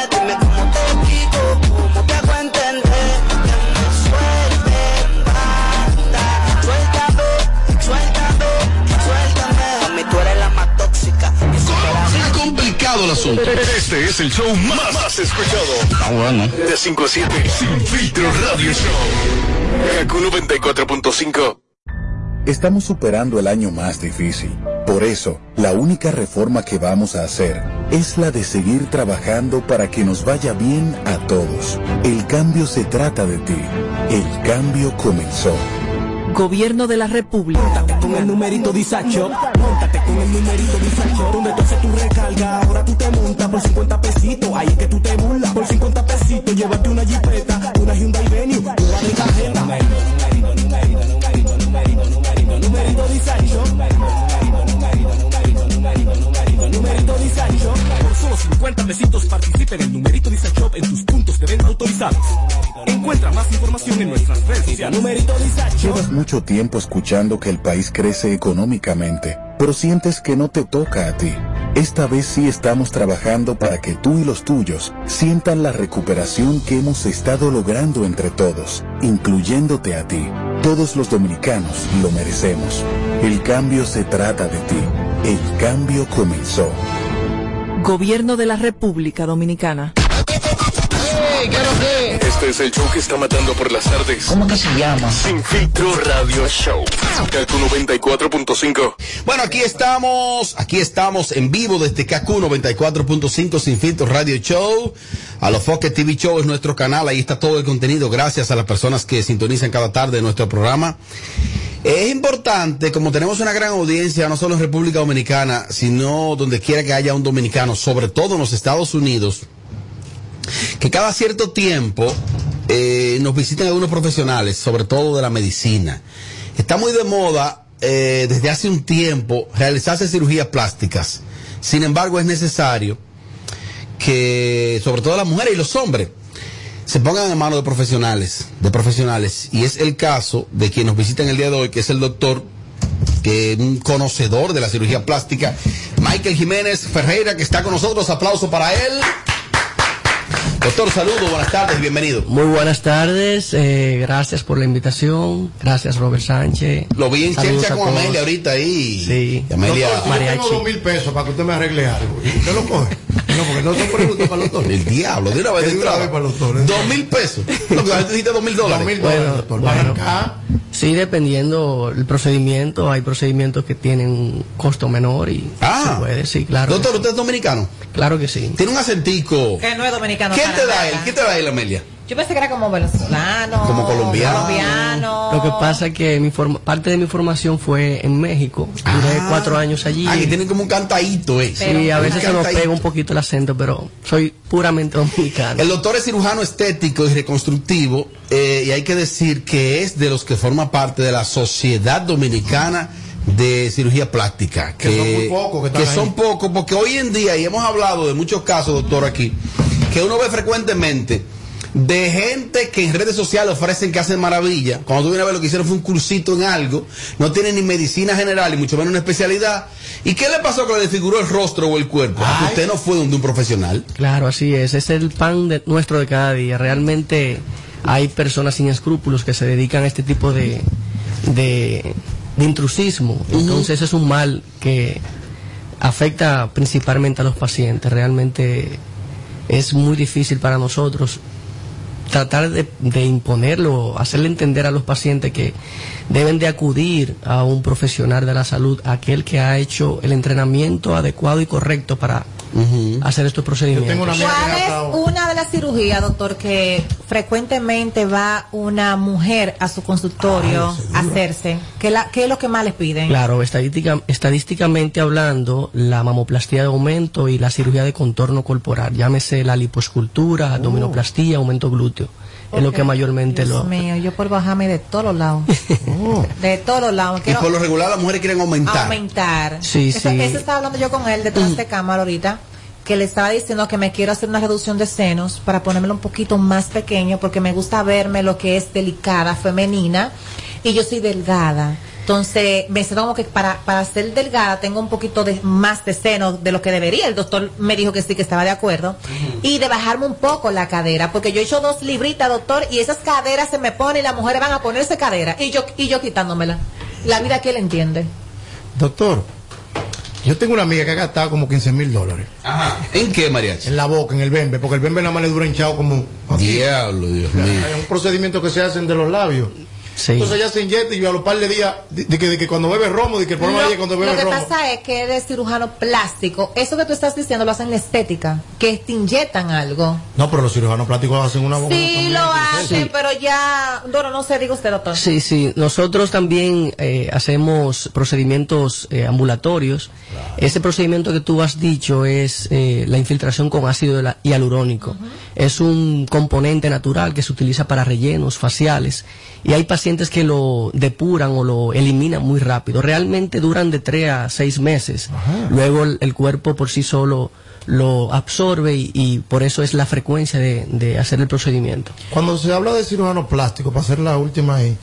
complicado el asunto. Este es el show más, más escuchado. Ah, bueno. De 5 a 7. Sin filtro radio show. Kaku 94.5. Estamos superando el año más difícil. Por eso, la única reforma que vamos a hacer es la de seguir trabajando para que nos vaya bien a todos. El cambio se trata de ti. El cambio comenzó. Gobierno de la República. con el numerito Disacho. Móntate el numerito Disacho. Donde tú haces tu recarga, ahora tú te montas por 50 pesitos. Ahí es que tú te burlas. Por 50 pesitos, llévate una jipeta, una Hyundai Venue, una de tarjeta. Por solo 50 pesitos participa en el numerito Disacho en tus puntos de venta autorizados. Encuentra más información en nuestras redes sociales. Numerito. Llevas mucho tiempo escuchando que el país crece económicamente, pero sientes que no te toca a ti. Esta vez sí estamos trabajando para que tú y los tuyos sientan la recuperación que hemos estado logrando entre todos, incluyéndote a ti. Todos los dominicanos lo merecemos. El cambio se trata de ti. El cambio comenzó. Gobierno de la República Dominicana. Este es el show que está matando por las tardes. ¿Cómo que se llama? Sin filtro radio show. Kaku 94.5. Bueno, aquí estamos, aquí estamos en vivo desde KQ 94.5 Sin Filtro Radio Show. A los Foque TV Show es nuestro canal, ahí está todo el contenido. Gracias a las personas que sintonizan cada tarde nuestro programa. Es importante, como tenemos una gran audiencia, no solo en República Dominicana, sino donde quiera que haya un dominicano, sobre todo en los Estados Unidos, que cada cierto tiempo eh, nos visiten algunos profesionales, sobre todo de la medicina. Está muy de moda eh, desde hace un tiempo realizarse cirugías plásticas. Sin embargo, es necesario que, sobre todo las mujeres y los hombres, se pongan en manos de profesionales, de profesionales. Y es el caso de quien nos visita en el día de hoy, que es el doctor, que es un conocedor de la cirugía plástica, Michael Jiménez Ferreira, que está con nosotros. Aplauso para él. Doctor, saludos, buenas tardes, bienvenido. Muy buenas tardes, eh, gracias por la invitación, gracias Robert Sánchez. Lo vi en Saludos Chelcha a con. Amelia ahorita ahí. Sí. Y Amelia. Doctor, si yo tengo dos mil pesos para que usted me arregle algo. ¿Usted lo coge? No, porque no son preguntas para los doctores. El diablo, de una vez de entrada. vez para los doctores. Dos mil pesos. Lo que dijiste dos mil dólares. Dos mil dólares, doctor. Para bueno. acá. Sí, dependiendo el procedimiento, hay procedimientos que tienen un costo menor y Ah. se puede, sí, claro. Doctor, ¿usted es dominicano? Claro que sí. Tiene un acentico. Que no es dominicano. ¿Quién te da él? ¿Quién te da él, Amelia? Yo pensé que era como venezolano. Como colombiano. colombiano. Lo que pasa es que mi forma- parte de mi formación fue en México. Duré cuatro años allí. Ah, que tienen como un cantadito, eh. Sí, a veces se nos pega un poquito el acento, pero soy puramente dominicano. El doctor es cirujano estético y reconstructivo eh, y hay que decir que es de los que forma parte de la Sociedad Dominicana de Cirugía Plástica. Que son muy pocos que están ahí. son pocos, porque hoy en día, y hemos hablado de muchos casos, doctor, aquí, que uno ve frecuentemente de gente que en redes sociales ofrecen que hacen maravilla. Cuando tú vienes a ver lo que hicieron fue un cursito en algo, no tienen ni medicina general y mucho menos una especialidad. ¿Y qué le pasó que le desfiguró el rostro o el cuerpo? Usted no fue donde un profesional. Claro, así es. Es el pan de- nuestro de cada día. Realmente hay personas sin escrúpulos que se dedican a este tipo de, de, de intrusismo. Entonces es un mal que afecta principalmente a los pacientes. Realmente es muy difícil para nosotros tratar de, de imponerlo, hacerle entender a los pacientes que deben de acudir a un profesional de la salud, aquel que ha hecho el entrenamiento adecuado y correcto para hacer estos procedimientos. ¿Cuál es una de las cirugías, doctor, que frecuentemente va una mujer a su consultorio a hacerse? ¿Qué, la- qué es lo que más les piden? Claro, estadística- estadísticamente hablando, la mamoplastía de aumento y la cirugía de contorno corporal, llámese la lipoescultura, abdominoplastía, aumento glúteo, es lo que mayormente Dios lo... mío, yo por bajarme de todos los lados. De todos los lados. Y Quiero por lo regular las mujeres quieren aumentar. aumentar. Sí, eso, sí. eso estaba hablando yo con él detrás de cámara ahorita, que le estaba diciendo que me quiero hacer una reducción de senos para ponérmelo un poquito más pequeño porque me gusta verme lo que es delicada, femenina, y yo soy delgada. Entonces, me siento como que para, para ser delgada tengo un poquito de más de seno de lo que debería. El doctor me dijo que sí, que estaba de acuerdo. Y de bajarme un poco la cadera, porque yo he hecho dos libritas, doctor, y esas caderas se me ponen y las mujeres van a ponerse cadera. Y yo, y yo quitándomela. La vida que él entiende. Doctor, yo tengo una amiga que ha gastado como 15 mil dólares. Ajá. ¿En qué, mariachi? En la boca, en el bembe, porque el bembe nada más le dura hinchado como... Diablo, Dios mío. Hay un procedimiento que se hacen de los labios. Entonces ella se inyecta y a los par de días, de, de que, de que cuando bebe romo, de que el problema Lo, es cuando lo bebe que romo. pasa es que eres cirujano plástico. Eso que tú estás diciendo lo hacen en la estética, que te inyectan algo. No, pero los cirujanos plásticos hacen una boca. Sí, lo hacen, pero ya. Bueno, no sé, diga usted, doctor. Sí, sí. Nosotros también eh, hacemos procedimientos eh, ambulatorios. Ese procedimiento que tú has dicho es eh, la infiltración con ácido hia- hialurónico. Es un componente natural que se utiliza para rellenos faciales y hay pacientes que lo depuran o lo eliminan muy rápido. Realmente duran de 3 a 6 meses. Luego el, el cuerpo por sí solo lo absorbe y, y por eso es la frecuencia de, de hacer el procedimiento. Cuando se habla de cirujano plástico, para hacer la última ahí,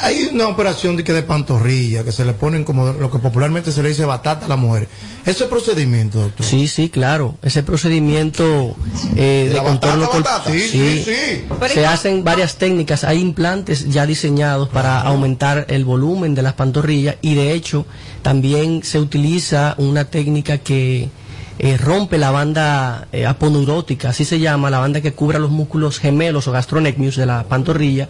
hay una operación de, que de pantorrilla, que se le ponen como lo que popularmente se le dice batata a la mujer. Ese procedimiento, doctor. Sí, sí, claro. Ese procedimiento eh, de ¿La contorno? Sí, sí, sí. Se hacen varias técnicas. Hay implantes ya diseñados para aumentar el volumen de las pantorrillas y de hecho también se utiliza una técnica que eh, rompe la banda eh, aponeurótica, así se llama, la banda que cubre los músculos gemelos o gastronecmius de la pantorrilla.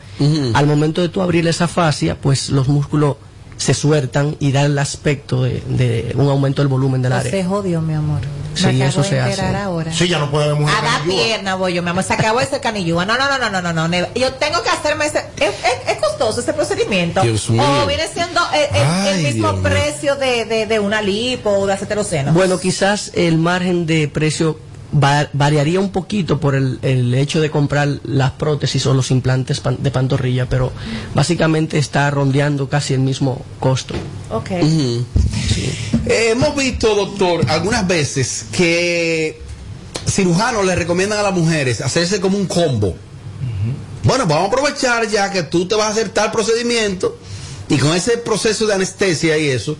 Al momento de tú abrir esa fascia, pues los músculos se sueltan y da el aspecto de, de un aumento del volumen del área. se jodió, mi amor. Sí, Me eso se hace. ahora. Sí, ya no puede haber mujer A la pierna voy yo, mi amor. Se acabó ese canillúa. No, no, no, no, no, no, no. Yo tengo que hacerme ese. Es, es- es costoso ese procedimiento. Dios mío. O viene siendo el, el- el Ay, mismo Dios precio de, de, de una lipo o de senos. Bueno, quizás el margen de precio va- variaría un poquito por el, el hecho de comprar las prótesis o los implantes pan- de pantorrilla, pero básicamente está rondeando casi el mismo costo. Ok. Eh, hemos visto, doctor, algunas veces que cirujanos le recomiendan a las mujeres hacerse como un combo. Bueno, vamos a aprovechar ya que tú te vas a hacer tal procedimiento y con ese proceso de anestesia y eso,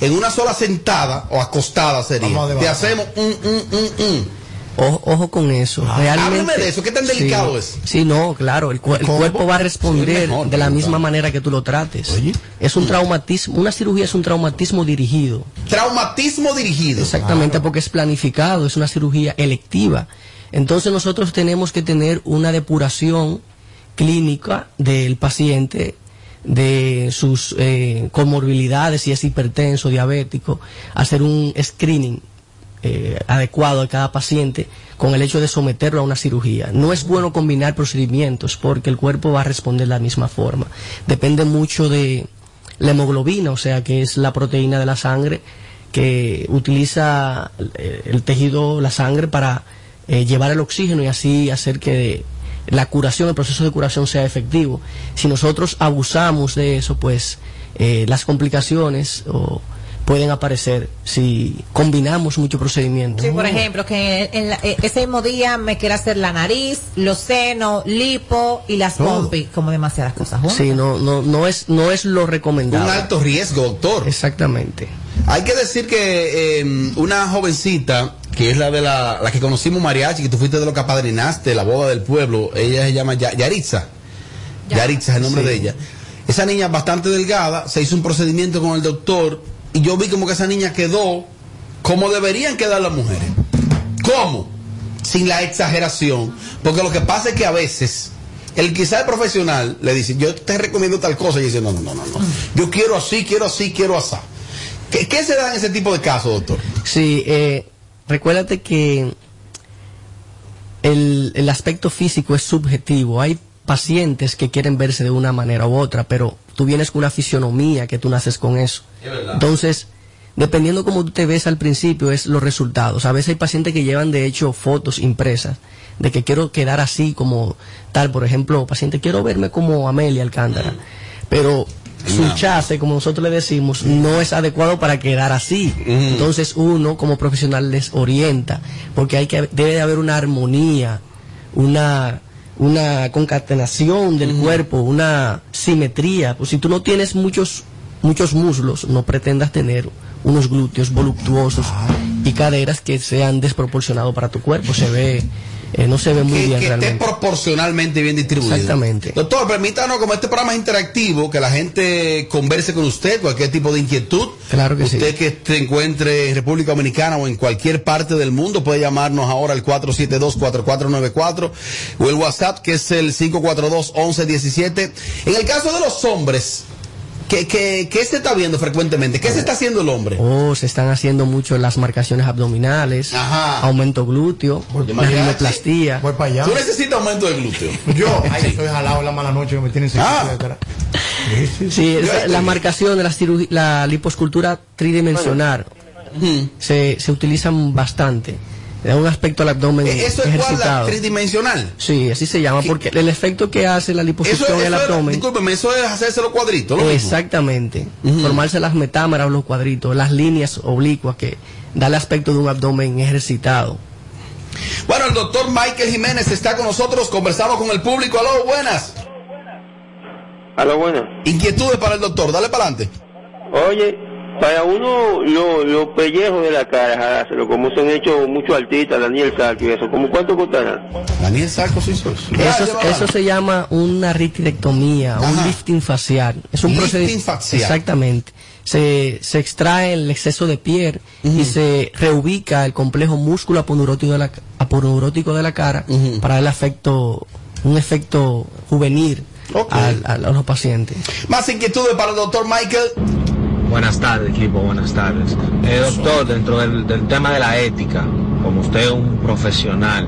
en una sola sentada o acostada sería, te hacemos un, un, un, un. Ojo, ojo con eso. Realmente, háblame de eso, ¿qué tan delicado sí, es? Sí, no, claro. El, cu- el cuerpo va a responder Sí, mejor, de la misma manera que tú lo trates. Es un traumatismo. Una cirugía es un traumatismo dirigido. Traumatismo dirigido. Exactamente, porque es planificado, es una cirugía electiva. Entonces nosotros tenemos que tener una depuración clínica del paciente de sus eh, comorbilidades, si es hipertenso, diabético, hacer un screening eh, adecuado a cada paciente con el hecho de someterlo a una cirugía. No es bueno combinar procedimientos porque el cuerpo va a responder de la misma forma. Depende mucho de la hemoglobina, o sea, que es la proteína de la sangre que utiliza eh, el tejido, la sangre, para eh, llevar el oxígeno y así hacer que la curación, el proceso de curación sea efectivo. Si nosotros abusamos de eso, pues eh, las complicaciones o, pueden aparecer si combinamos muchos procedimientos. Sí, por ejemplo, que en la- eh, ese mismo día me quiera hacer la nariz, los senos, lipo y las pompis, como demasiadas cosas juntas. Sí, no, no, no es, no es lo Un recomendable. alto riesgo, doctor. Exactamente. Hay que decir que eh, una jovencita, que es la de la, la que conocimos mariachi, que tú fuiste de lo que apadrinaste, la boda del pueblo, ella se llama Ya- Yaritza. Yaritza es el nombre Sí. de ella. Esa niña bastante delgada, se hizo un procedimiento con el doctor y yo vi como que esa niña quedó como deberían quedar las mujeres. ¿Cómo? Sin la exageración. Porque lo que pasa es que a veces el quizá el profesional le dice, yo te recomiendo tal cosa y dice, no, no, no, no. Yo quiero así, quiero así, quiero así. ¿Qué, qué se da en ese tipo de casos, doctor? Sí, eh, recuérdate que el, el aspecto físico es subjetivo. Hay pacientes que quieren verse de una manera u otra, pero tú vienes con una fisionomía que tú naces con eso. Entonces, dependiendo cómo tú te ves al principio, es los resultados. A veces hay pacientes que llevan, de hecho, fotos impresas de que quiero quedar así como tal. Por ejemplo, paciente, quiero verme como Amelia Alcántara. Pero su chase, como nosotros le decimos, no es adecuado para quedar así. Entonces uno como profesional les orienta, porque hay que debe de haber una armonía, una una concatenación del cuerpo, una simetría. Pues si tú no tienes muchos muchos muslos, no pretendas tener unos glúteos voluptuosos y caderas que sean desproporcionados para tu cuerpo. Se ve eh, no se ve muy que, bien que esté proporcionalmente bien distribuido. Exactamente. Doctor, permítanos, como este programa es interactivo, que la gente converse con usted, cualquier tipo de inquietud. Claro que sí. usted que se encuentre en República Dominicana o en cualquier parte del mundo puede llamarnos ahora al 472-4494 o el WhatsApp que es el 542-1117. En el caso de los hombres, ¿qué, qué, qué se está viendo frecuentemente? ¿Qué se está haciendo el hombre? Oh, se están haciendo mucho las marcaciones abdominales, aumento glúteo, la mariachi. rinoplastia. Voy para allá. Tú necesitas aumento de glúteo. Yo, ahí estoy jalado en la mala noche que me tienen Ah. detrás. Sí, esa- la marcación de la, cirugía, la liposcultura tridimensional se, se utilizan bastante. Da un aspecto al abdomen Eh, ¿Eso es tridimensional. Sí, así se llama, porque el efecto que hace la Eso, liposucción en el eso es, abdomen. discúlpeme, eso es hacerse los cuadritos. lo. Exactamente. Formarse las metámeras, los cuadritos, las líneas oblicuas que da el aspecto de un abdomen ejercitado. Bueno, el doctor Michael Jiménez está con nosotros. Conversamos con el público. Aló, buenas. Aló, buenas. Inquietudes para el doctor. Dale para adelante. Oye, para uno lo- los pellejos de la cara, jalárselo, como se han hecho muchos artistas, Daniel Sarco y eso, ¿como cuánto costará? Daniel Sarco sí. Eso, eso se llama una ritidectomía, un lifting facial. Es un Lifting procedimiento. facial. Exactamente. Se, se extrae el exceso de piel y se reubica el complejo músculo aponeurótico de la, aponeurótico de la cara para el efecto, un efecto juvenil al- al- a los pacientes. Más inquietudes para el doctor Michael. Buenas tardes, equipo, buenas tardes. Eh, doctor, dentro del, del tema de la ética, como usted es un profesional,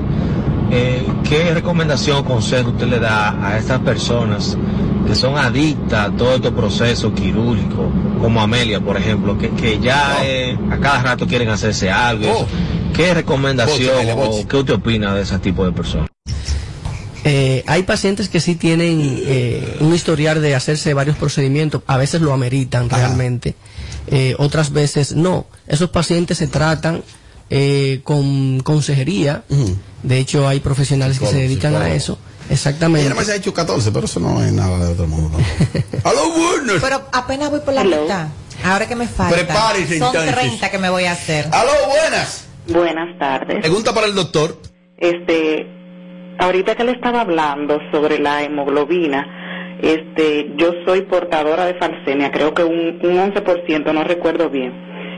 eh, ¿qué recomendación o consejo usted le da a estas personas que son adictas a todo este proceso quirúrgico, como Amelia, por ejemplo, que, que ya eh, a cada rato quieren hacerse algo? eso? ¿Qué recomendación o qué usted opina de ese tipo de personas? Eh, hay pacientes que sí tienen eh, un historial de hacerse varios procedimientos, a veces lo ameritan realmente, eh, otras veces no. Esos pacientes se tratan eh, con consejería, de hecho hay profesionales que se Psicólogo, dedican a psicólogo. eso Exactamente. Ella se ha hecho 14, pero eso no es nada de otro mundo. ¡Aló, buenas! Pero apenas voy por la mitad. Ahora que me falta. Prepárese, Son entonces. 30 que me voy a hacer. ¡Aló, buenas! Buenas tardes. Pregunta para el doctor. Este, ahorita que le estaba hablando sobre la hemoglobina, este, yo soy portadora de falsemia, creo que un, un 11%, no recuerdo bien.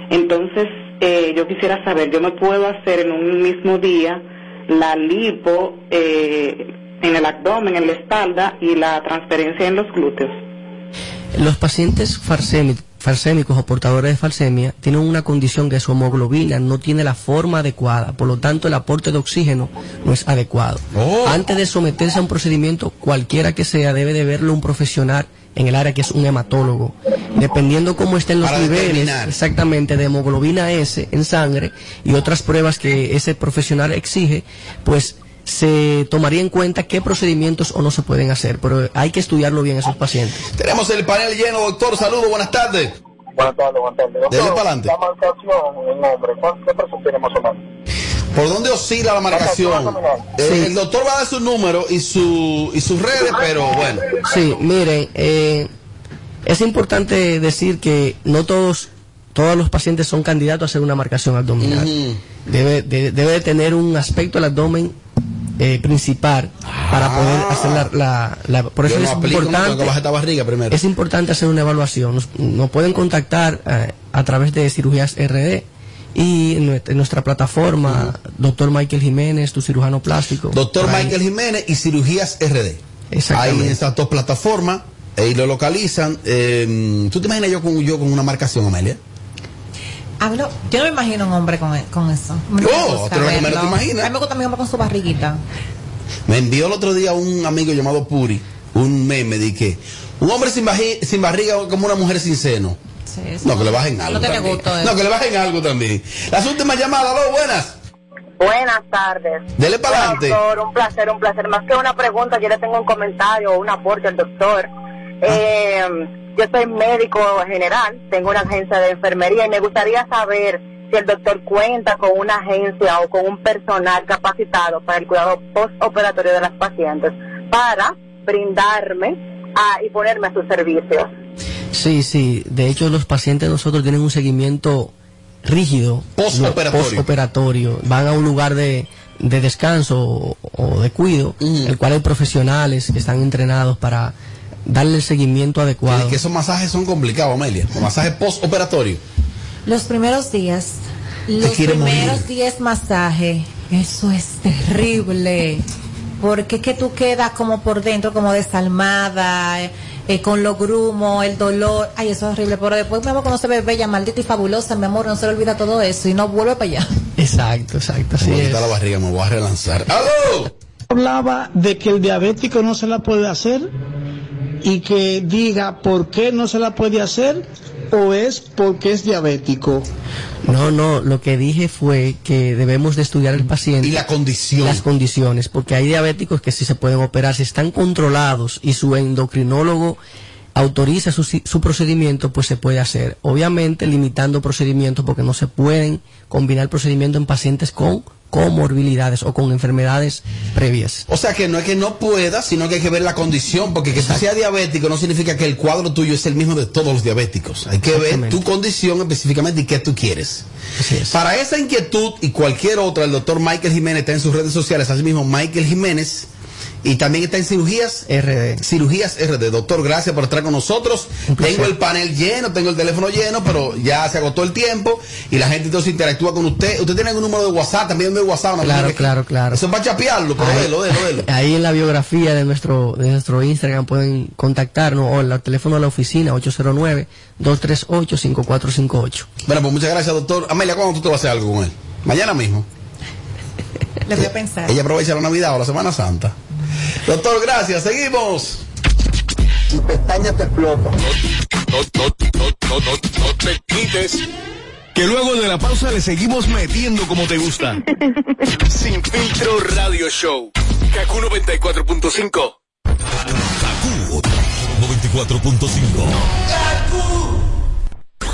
Entonces, eh, yo quisiera saber, ¿yo me puedo hacer en un mismo día la lipo eh, en el abdomen, en la espalda y la transferencia en los glúteos? Los pacientes farsemi- farsémicos o portadores de falsemia tienen una condición que su hemoglobina no tiene la forma adecuada, por lo tanto el aporte de oxígeno no es adecuado. Antes de someterse a un procedimiento, cualquiera que sea, debe de verlo un profesional en el área que es un hematólogo. Dependiendo cómo estén los Para niveles determinar. exactamente de hemoglobina S en sangre y otras pruebas que ese profesional exige, pues se tomaría en cuenta qué procedimientos o no se pueden hacer, pero hay que estudiarlo bien a esos pacientes. Tenemos el panel lleno, doctor. Saludos, buenas tardes. Buenas tardes, buenas tardes. Dele Doctor, pa'lante. La marcación en hombre, ¿cuánto peso tiene más o menos? ¿Por dónde oscila la marcación? Eh, El doctor va a dar su número y, su, y sus redes, pero bueno. Sí, miren, eh, es importante decir que no todos todos los pacientes son candidatos a hacer una marcación abdominal. debe, de- debe de tener un aspecto del abdomen eh, principal para poder hacer la, la- la- por eso es importante barriga primero. es importante hacer una evaluación. Nos, nos pueden contactar eh, a través de cirugías RD y en nuestra, plataforma, doctor Michael Jiménez, tu cirujano plástico. Doctor. Michael Jiménez y Cirugías RD. Ahí en estas dos plataformas, ahí lo localizan. Eh, ¿Tú te imaginas yo con, yo con una marcación, Amelia? A mí no- yo no me imagino un hombre con, con eso. Me Oh, ¿tú lo que te imaginas? A mí me gusta mi hombre con su barriguita. Me envió el otro día un amigo llamado Puri, un meme de que un hombre sin, sin barriga es como una mujer sin seno. Sí, No, que le bajen algo. No tiene también. eh. No, que le bajen algo también. Las últimas llamadas, ¿aló? buenas. Buenas tardes. Dele para adelante. Doctor, un placer, un placer. Más que una pregunta, yo le tengo un comentario o un aporte al doctor. Eh, yo soy médico general, tengo una agencia de enfermería y me gustaría saber si el doctor cuenta con una agencia o con un personal capacitado para el cuidado postoperatorio de las pacientes para brindarme a, y ponerme a sus servicios. Sí, sí. De hecho, los pacientes de nosotros tienen un seguimiento rígido. Postoperatorio. Postoperatorio. Van a un lugar de, de descanso o, o de cuido, el cual hay profesionales que están entrenados para darle el seguimiento adecuado. Y que esos masajes son complicados, Amelia. Los masajes postoperatorio. Los primeros días, los primeros morir. 10 masajes, eso es terrible. Porque es que tú quedas como por dentro, como desalmada, eh, eh, con los grumos, el dolor. Ay, eso es horrible. Pero después, mi amor, cuando se ve bella, maldita y fabulosa, mi amor, no se le olvida todo eso y no vuelve para allá. Exacto, exacto. Así Me es. la barriga, me voy a relanzar. ¡Aló! hablaba de que el diabético no se la puede hacer y que diga por qué no se la puede hacer o es porque es diabético. No, no, lo que dije fue que debemos de estudiar el paciente. Y la condición. Las condiciones, porque hay diabéticos que sí se pueden operar, si están controlados y su endocrinólogo autoriza su, su procedimiento, pues se puede hacer. Obviamente limitando procedimientos porque no se pueden combinar procedimientos en pacientes con comorbilidades o con enfermedades previas. O sea que no es que no pueda, sino que hay que ver la condición, porque que tú seas diabético no significa que el cuadro tuyo es el mismo de todos los diabéticos. Hay que ver tu condición específicamente y qué tú quieres. Para esa inquietud y cualquier otra, el doctor Michael Jiménez está en sus redes sociales, así mismo Michael Jiménez. Y también está en cirugías RD. Cirugías RD. Doctor, gracias por estar con nosotros. Tengo el panel lleno, tengo el teléfono lleno, pero ya se agotó el tiempo y la gente entonces interactúa con usted. ¿Usted tiene algún número de WhatsApp? También de WhatsApp. ¿no? Claro, claro, claro. Eso es para chapearlo, pero Ahí- délo, délo, délo. Ahí en la biografía de nuestro, de nuestro Instagram pueden contactarnos o el teléfono de la oficina 809-238-5458. Bueno, pues muchas gracias, doctor. Amelia, ¿cuándo tú te vas a hacer algo con él? Mañana mismo. Le voy a pensar. Ella aprovecha la Navidad o la Semana Santa. Doctor, gracias. Seguimos. Y pestañas te explotan. No, no, no, no, no, no te quites. Que luego de la pausa le seguimos metiendo como te gusta. Sin filtro radio show. Kaku 94.5. 94.5.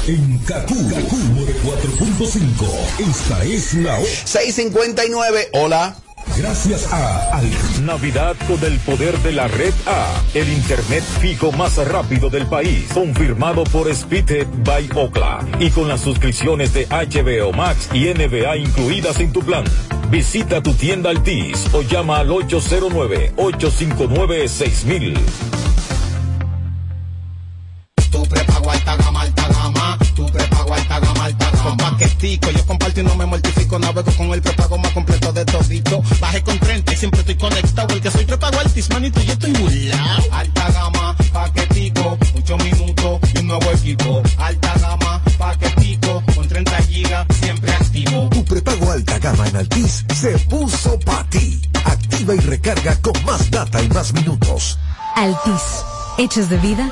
En Kaku, Kaku 4.5. Esta es la hora. 659. Hola. Gracias a Al. Navidad con el poder de la red A, el internet fijo más rápido del país, confirmado por Speedtech by Okla y con las suscripciones de HBO Max y NBA incluidas en tu plan. Visita tu tienda Altis o llama al 809-859-6000. Tu prepago alta gama, gama. Tu prepago alta gama. Con paquetico, yo comparto y no me mortifico. Navego con el prepago más completo de todito. Bajé con 30 y siempre estoy conectado. El que soy prepago altis, manito, yo estoy burlao. Alta gama, paquetico, mucho minuto y un nuevo equipo. Alta gama, paquetico, con 30 gigas, siempre activo. Tu prepago alta gama en Altis se puso para ti. Activa y recarga con más data y más minutos. Altis, hechos de vida,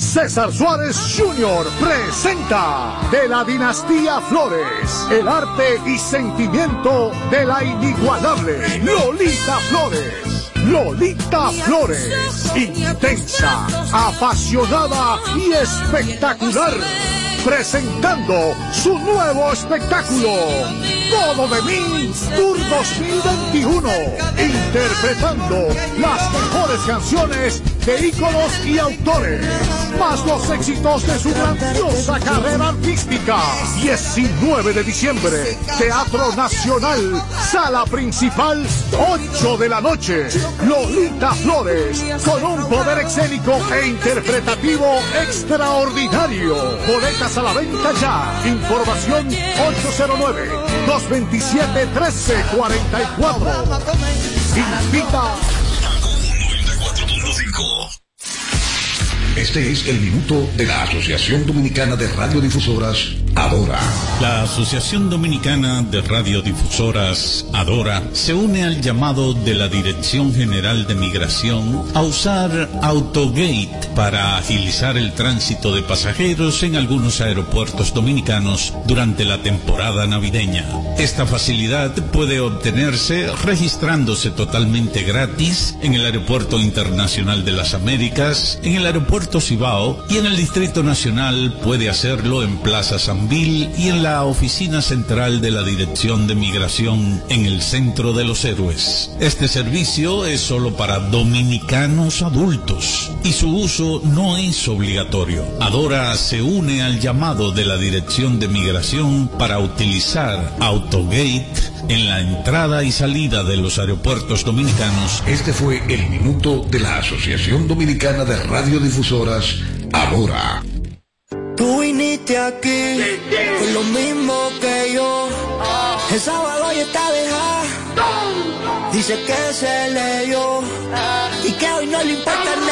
César Suárez Jr. presenta de la dinastía Flores el arte y sentimiento de la inigualable Lolita Flores. Lolita Flores, intensa, apasionada y espectacular, presentando su nuevo espectáculo, Todo de mí, Tour 2021, interpretando las mejores canciones de íconos y autores, más los éxitos de su grandiosa carrera artística. 19 de diciembre, Teatro Nacional, sala principal, 8 de la noche. Lolita Flores, con un poder escénico e interpretativo extraordinario. Boletas a la venta ya. Información 809-227-1344. Invita. Este es el minuto de la Asociación Dominicana de Radiodifusoras, Adora. La Asociación Dominicana de Radiodifusoras, Adora, se une al llamado de la Dirección General de Migración a usar Autogate para agilizar el tránsito de pasajeros en algunos aeropuertos dominicanos durante la temporada navideña. Esta facilidad puede obtenerse registrándose totalmente gratis en el Aeropuerto Internacional de las Américas, en el Aeropuerto Cibao y en el Distrito Nacional puede hacerlo en Plaza Y en la oficina central de la Dirección de Migración en el Centro de los Héroes. Este servicio es solo para dominicanos adultos y su uso no es obligatorio. Adora se une al llamado de la Dirección de Migración para utilizar Autogate en la entrada y salida de los aeropuertos dominicanos. Este fue el minuto de la Asociación Dominicana de Radiodifusoras, Adora. Aquí con lo mismo que yo. El sábado ya está dejada. Dice que se leyó y que hoy no le importa nada.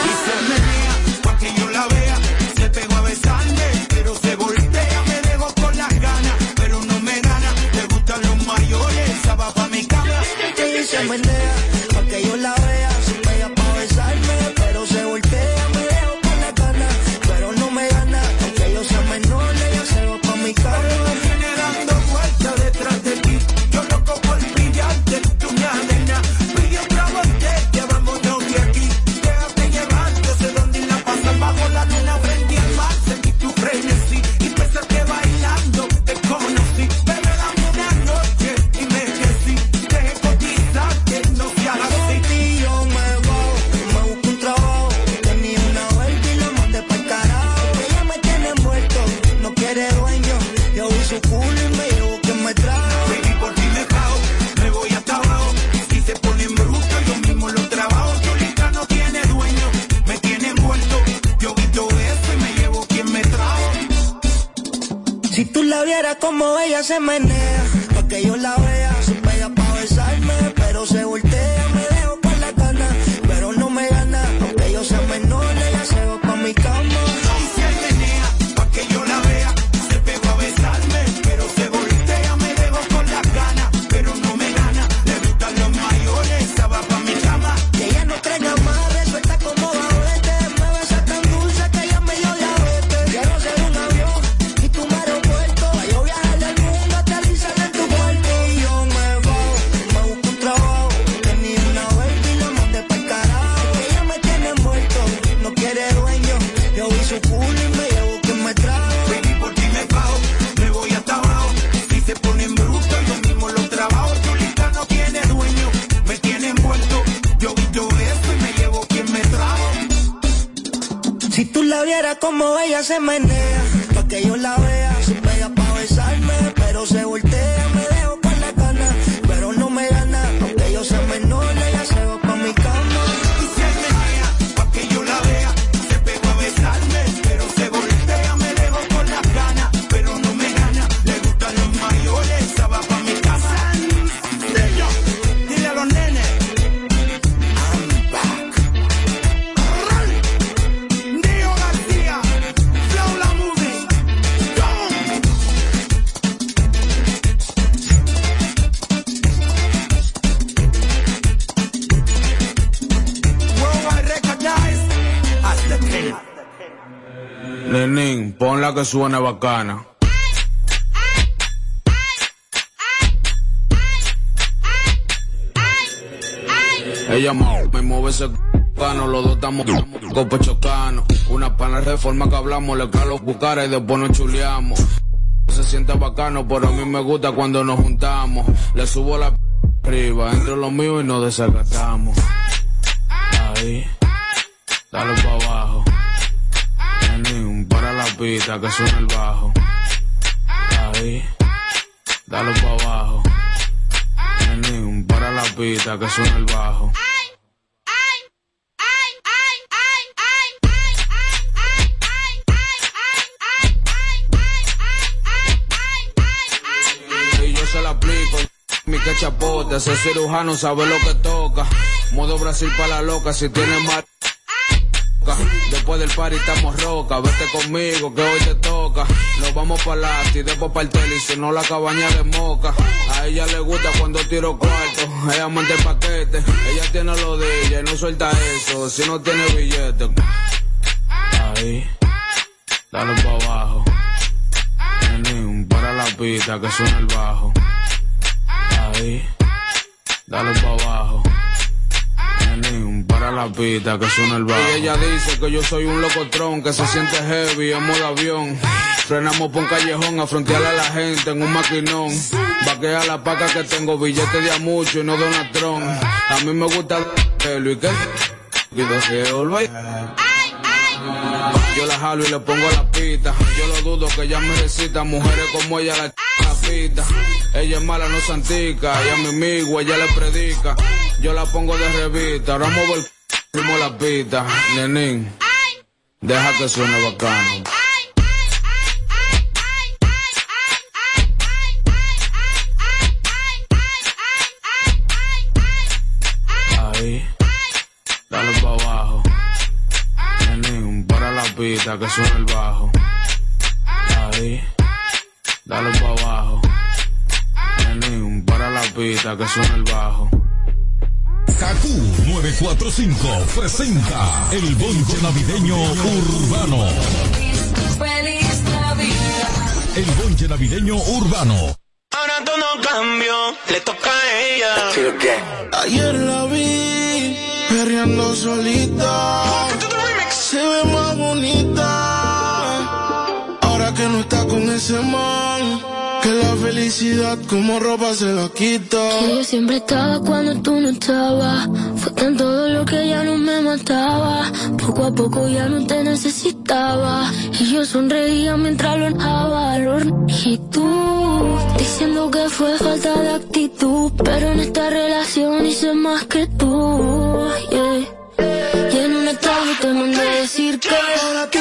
Suene bacana. Ella me mueve ese cano, los dos estamos cope chocano. Una pana de forma que hablamos, le caen los bucares y después nos chuleamos. Se siente bacano, pero a mí me gusta cuando nos juntamos. Le subo la arriba, entre los míos y nos desacatamos. Ahí, pista que suena el bajo. Ahí, dale pa' abajo. Nenín, para la pista que suena el bajo. Y yo se la aplico. Mi que ese cirujano sabe lo que toca. Modo Brasil para la loca, si tiene mar. Después del party estamos roca, vete conmigo que hoy te toca. Nos vamos para la y después para el tele si no la cabaña de moca. A ella le gusta cuando tiro cuarto, ella manda el paquete. Ella tiene lo de y no suelta eso, si no tiene billete. Ahí, dale pa' abajo. Nenín, para la pista que suena el bajo. Ahí, dale pa' abajo. Que suena el bajo. Y ella dice que yo soy un locotrón que se siente heavy en modo avión. Frenamos por un callejón a frontearle a la gente en un maquinón. Vaquea la paca que tengo billetes de a mucho y no tron. A mí me gusta pelo y que. Yo la jalo y le pongo la pita. Yo lo dudo que ella me recita. Mujeres como ella la, la pita. Ella es mala, no santica. Y a mi amigo ella le predica. Yo la pongo de revista. Ahora muevo el primo la pita. Nenín, deja que suene bacano. Ahí, dale pa' abajo. Nenín, para la pista que suena el bajo. Ahí, dale pa' abajo. Nenín, para la pista que suena el bajo. Kaku 945 presenta el bonche navideño urbano. Feliz Navidad. El bonche navideño urbano. Ahora todo cambió, le toca a ella. Ayer la vi perreando solita. Se ve más bonita. Ahora que no está con ese man. Felicidad como ropa se la quita. Que yo siempre estaba cuando tú no estabas. Fue tan todo lo que ya no me mataba. Poco a poco ya no te necesitaba. Y yo sonreía mientras lo dejaba. Y tú diciendo que fue falta de actitud. Pero en esta relación hice más que tú. Yeah. Y en un estado te mandé decir que ahora tú